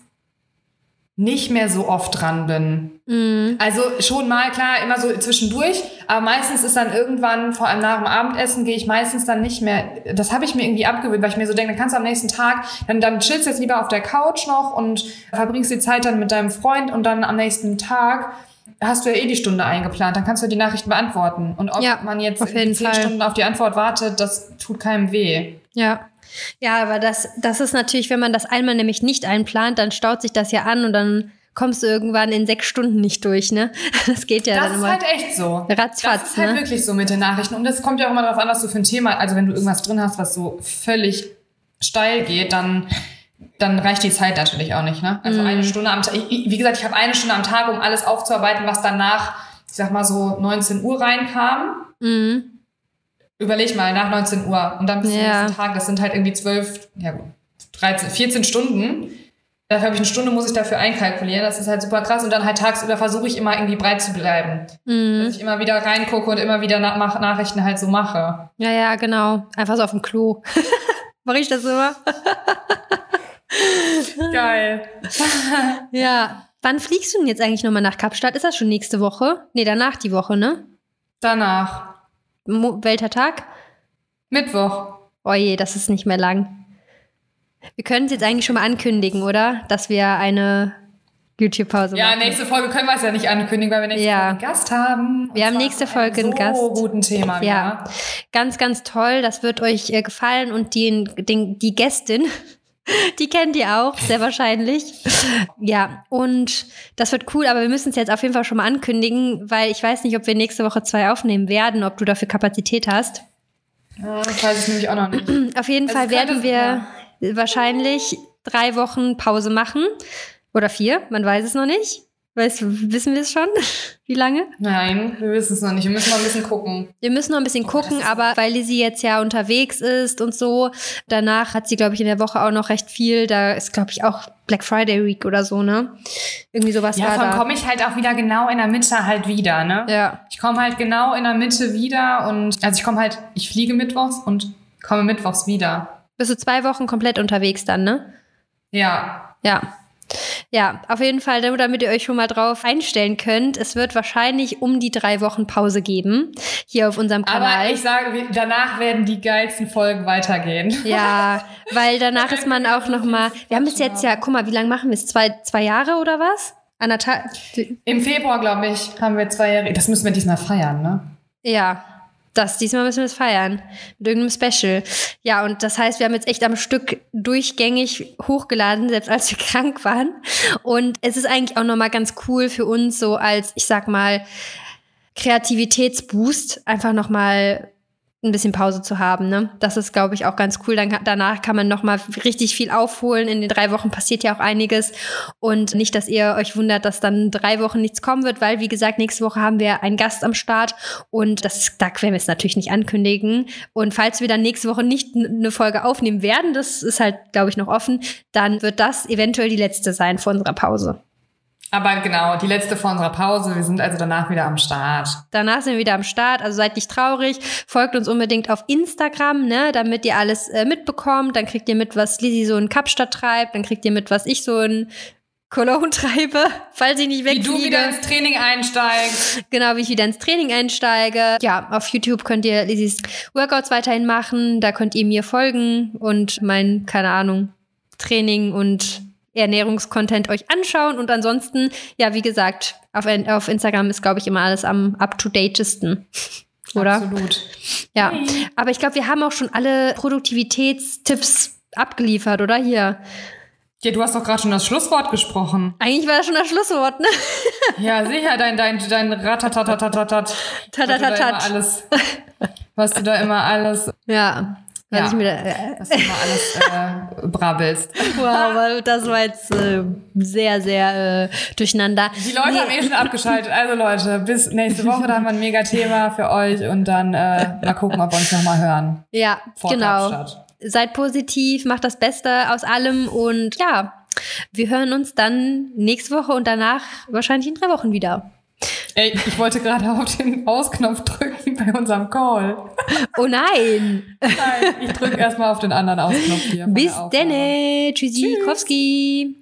S2: nicht mehr so oft dran bin.
S1: Mhm.
S2: Also schon mal, klar, immer so zwischendurch, aber meistens ist dann irgendwann, vor allem nach dem Abendessen, gehe ich meistens dann nicht mehr, das habe ich mir irgendwie abgewöhnt, weil ich mir so denke, dann kannst du am nächsten Tag, dann, dann chillst du jetzt lieber auf der Couch noch und verbringst die Zeit dann mit deinem Freund und dann am nächsten Tag hast du ja eh die Stunde eingeplant, dann kannst du die Nachrichten beantworten. Und ob
S1: Ja,
S2: man jetzt
S1: auf
S2: zehn
S1: Fall.
S2: Stunden auf die Antwort wartet, das tut keinem weh.
S1: Ja. Ja, aber das, das ist natürlich, wenn man das einmal nämlich nicht einplant, dann staut sich das ja an und dann kommst du irgendwann in sechs Stunden nicht durch, ne? <laughs> Das geht ja
S2: Das
S1: dann
S2: ist
S1: immer.
S2: halt echt so.
S1: Ratzfatz,
S2: das ist halt
S1: ne?
S2: wirklich so mit den Nachrichten. Und es kommt ja auch immer darauf an, was du für ein Thema, also wenn du irgendwas drin hast, was so völlig steil geht, dann, dann reicht die Zeit natürlich auch nicht. Ne? Also
S1: Mhm.
S2: eine Stunde am Tag. ich- Wie gesagt, ich habe eine Stunde am Tag, um alles aufzuarbeiten, was danach, ich sag mal so 19 Uhr reinkam.
S1: Mhm.
S2: Überleg mal, nach 19 Uhr und dann bis zum
S1: Ja.
S2: nächsten Tag, das sind halt irgendwie 12, ja gut, 13, 14 Stunden. Dafür habe ich eine Stunde, muss ich dafür einkalkulieren. Das ist halt super krass. Und dann halt tagsüber versuche ich immer irgendwie breit zu bleiben.
S1: Mhm.
S2: Dass ich immer wieder reingucke und immer wieder nach mach Nachrichten halt so mache.
S1: Ja, ja, genau. Einfach so auf dem Klo. <laughs> Mache ich das immer? <laughs>
S2: Geil. <laughs>
S1: Ja. Wann fliegst du denn jetzt eigentlich nochmal nach Kapstadt? Ist das schon nächste Woche? Nee, danach die Woche, ne?
S2: Danach.
S1: Mo welcher Tag?
S2: Mittwoch.
S1: Oh je, das ist nicht mehr lang. Wir können es jetzt eigentlich schon mal ankündigen, oder? Dass wir eine YouTube-Pause
S2: Ja,
S1: machen.
S2: nächste Folge können wir es ja nicht ankündigen, weil wir nächste
S1: Ja.
S2: Folge einen Gast haben.
S1: Wir haben nächste Folge einen Gast.
S2: So guten Thema wieder.
S1: Ja, ganz, ganz toll. Das wird euch äh, gefallen und den, den, die Gästin, <laughs> die kennt ihr auch, sehr wahrscheinlich. Ja, und das wird cool, aber wir müssen es jetzt auf jeden Fall schon mal ankündigen, weil ich weiß nicht, ob wir nächste Woche zwei aufnehmen werden, ob du dafür Kapazität hast.
S2: Ja, Das weiß ich nämlich auch noch nicht. <clears throat>
S1: Auf jeden
S2: Also
S1: Fall werden wir wahrscheinlich drei Wochen Pause machen. Oder vier, man weiß es noch nicht. Weißt, du, wissen wir es schon? <laughs> Wie lange?
S2: Nein, wir wissen es noch nicht. Wir müssen mal ein bisschen gucken.
S1: Wir müssen noch ein bisschen gucken, aber weil Lizzie jetzt ja unterwegs ist und so, danach hat sie, glaube ich, in der Woche auch noch recht viel. Da ist, glaube ich, auch Black Friday Week oder so, ne? Irgendwie sowas
S2: Ja,
S1: war
S2: von
S1: da.
S2: komme ich halt auch wieder genau in der Mitte halt wieder, ne?
S1: Ja,
S2: Ich komme halt genau in der Mitte wieder und also ich komme halt, ich fliege mittwochs und komme mittwochs wieder.
S1: bist du zwei Wochen komplett unterwegs dann, ne?
S2: Ja.
S1: Ja. Ja, auf jeden Fall, nur damit ihr euch schon mal drauf einstellen könnt. Es wird wahrscheinlich um die drei Wochen Pause geben. Hier auf unserem Kanal.
S2: Aber ich sage, danach werden die geilsten Folgen weitergehen.
S1: Ja, <laughs> weil danach ist man auch noch mal. Wir haben bis jetzt ja, guck mal, wie lange machen wir es? Zwei, zwei Jahre oder was? Anderthalb.
S2: Im Februar, glaube ich, haben wir zwei Jahre. Das müssen wir diesmal feiern, ne?
S1: Ja, das diesmal müssen wir es feiern mit irgendeinem Special. Ja, und das heißt, wir haben jetzt echt am Stück durchgängig hochgeladen, selbst als wir <laughs> krank waren. Und es ist eigentlich auch noch mal ganz cool für uns so als, ich sag mal, Kreativitätsboost, einfach noch mal ein bisschen Pause zu haben. Ne? Das ist, glaube ich, auch ganz cool. Dann, danach kann man noch mal richtig viel aufholen. In den drei Wochen passiert ja auch einiges. Und nicht, dass ihr euch wundert, dass dann drei Wochen nichts kommen wird, weil, wie gesagt, nächste Woche haben wir einen Gast am Start. Und das, da werden wir es natürlich nicht ankündigen. Und falls wir dann nächste Woche nicht eine Folge aufnehmen werden, das ist halt, glaube ich, noch offen, dann wird das eventuell die letzte sein vor unserer Pause.
S2: Aber genau, die letzte vor unserer Pause. Wir sind also danach wieder am Start.
S1: Danach sind wir wieder am Start, also seid nicht traurig. Folgt uns unbedingt auf Instagram, ne, damit ihr alles äh, mitbekommt. Dann kriegt ihr mit, was Lizzie so in Kapstadt treibt. Dann kriegt ihr mit, was ich so in Cologne <laughs> treibe, falls ich nicht
S2: Wie du
S1: wegfliege.
S2: wieder ins Training einsteigst.
S1: Genau, wie ich wieder ins Training einsteige. Ja, auf YouTube könnt ihr Lizzys Workouts weiterhin machen. Da könnt ihr mir folgen und mein, keine Ahnung, Training und Ernährungskontent euch anschauen. Und ansonsten, ja, wie gesagt, auf, auf Instagram ist, glaube ich, immer alles am up-to-datesten. <laughs> Oder?
S2: Absolut.
S1: Ja. Aber ich glaube, wir haben auch schon alle Produktivitätstipps abgeliefert, oder? Hier.
S2: Ja, du hast doch gerade schon das Schlusswort gesprochen.
S1: Eigentlich war das schon das Schlusswort, ne? <laughs>
S2: Ja, sicher, dein, dein, dein Ratatatatatat.
S1: Tatatatat.
S2: was du da immer alles.
S1: Ja.
S2: Ja.
S1: ich mir da, äh,
S2: Was du immer alles äh, brabbelst. <laughs>
S1: wow, weil das war jetzt äh, sehr, sehr äh, durcheinander.
S2: Die Leute haben eh schon abgeschaltet. Also Leute, bis nächste Woche, da haben wir ein mega Thema für euch und dann äh, mal gucken, ob wir uns nochmal hören.
S1: Ja,
S2: Vor
S1: genau.
S2: Kapstadt.
S1: Seid positiv, macht das Beste aus allem und ja, wir hören uns dann nächste Woche und danach wahrscheinlich in drei Wochen wieder.
S2: Ey, ich wollte gerade auf den Ausknopf drücken bei unserem Call.
S1: Oh nein!
S2: Nein, ich drücke erstmal auf den anderen Ausknopf hier.
S1: Bis
S2: Aufnahme.
S1: denne! Tschüssikowski!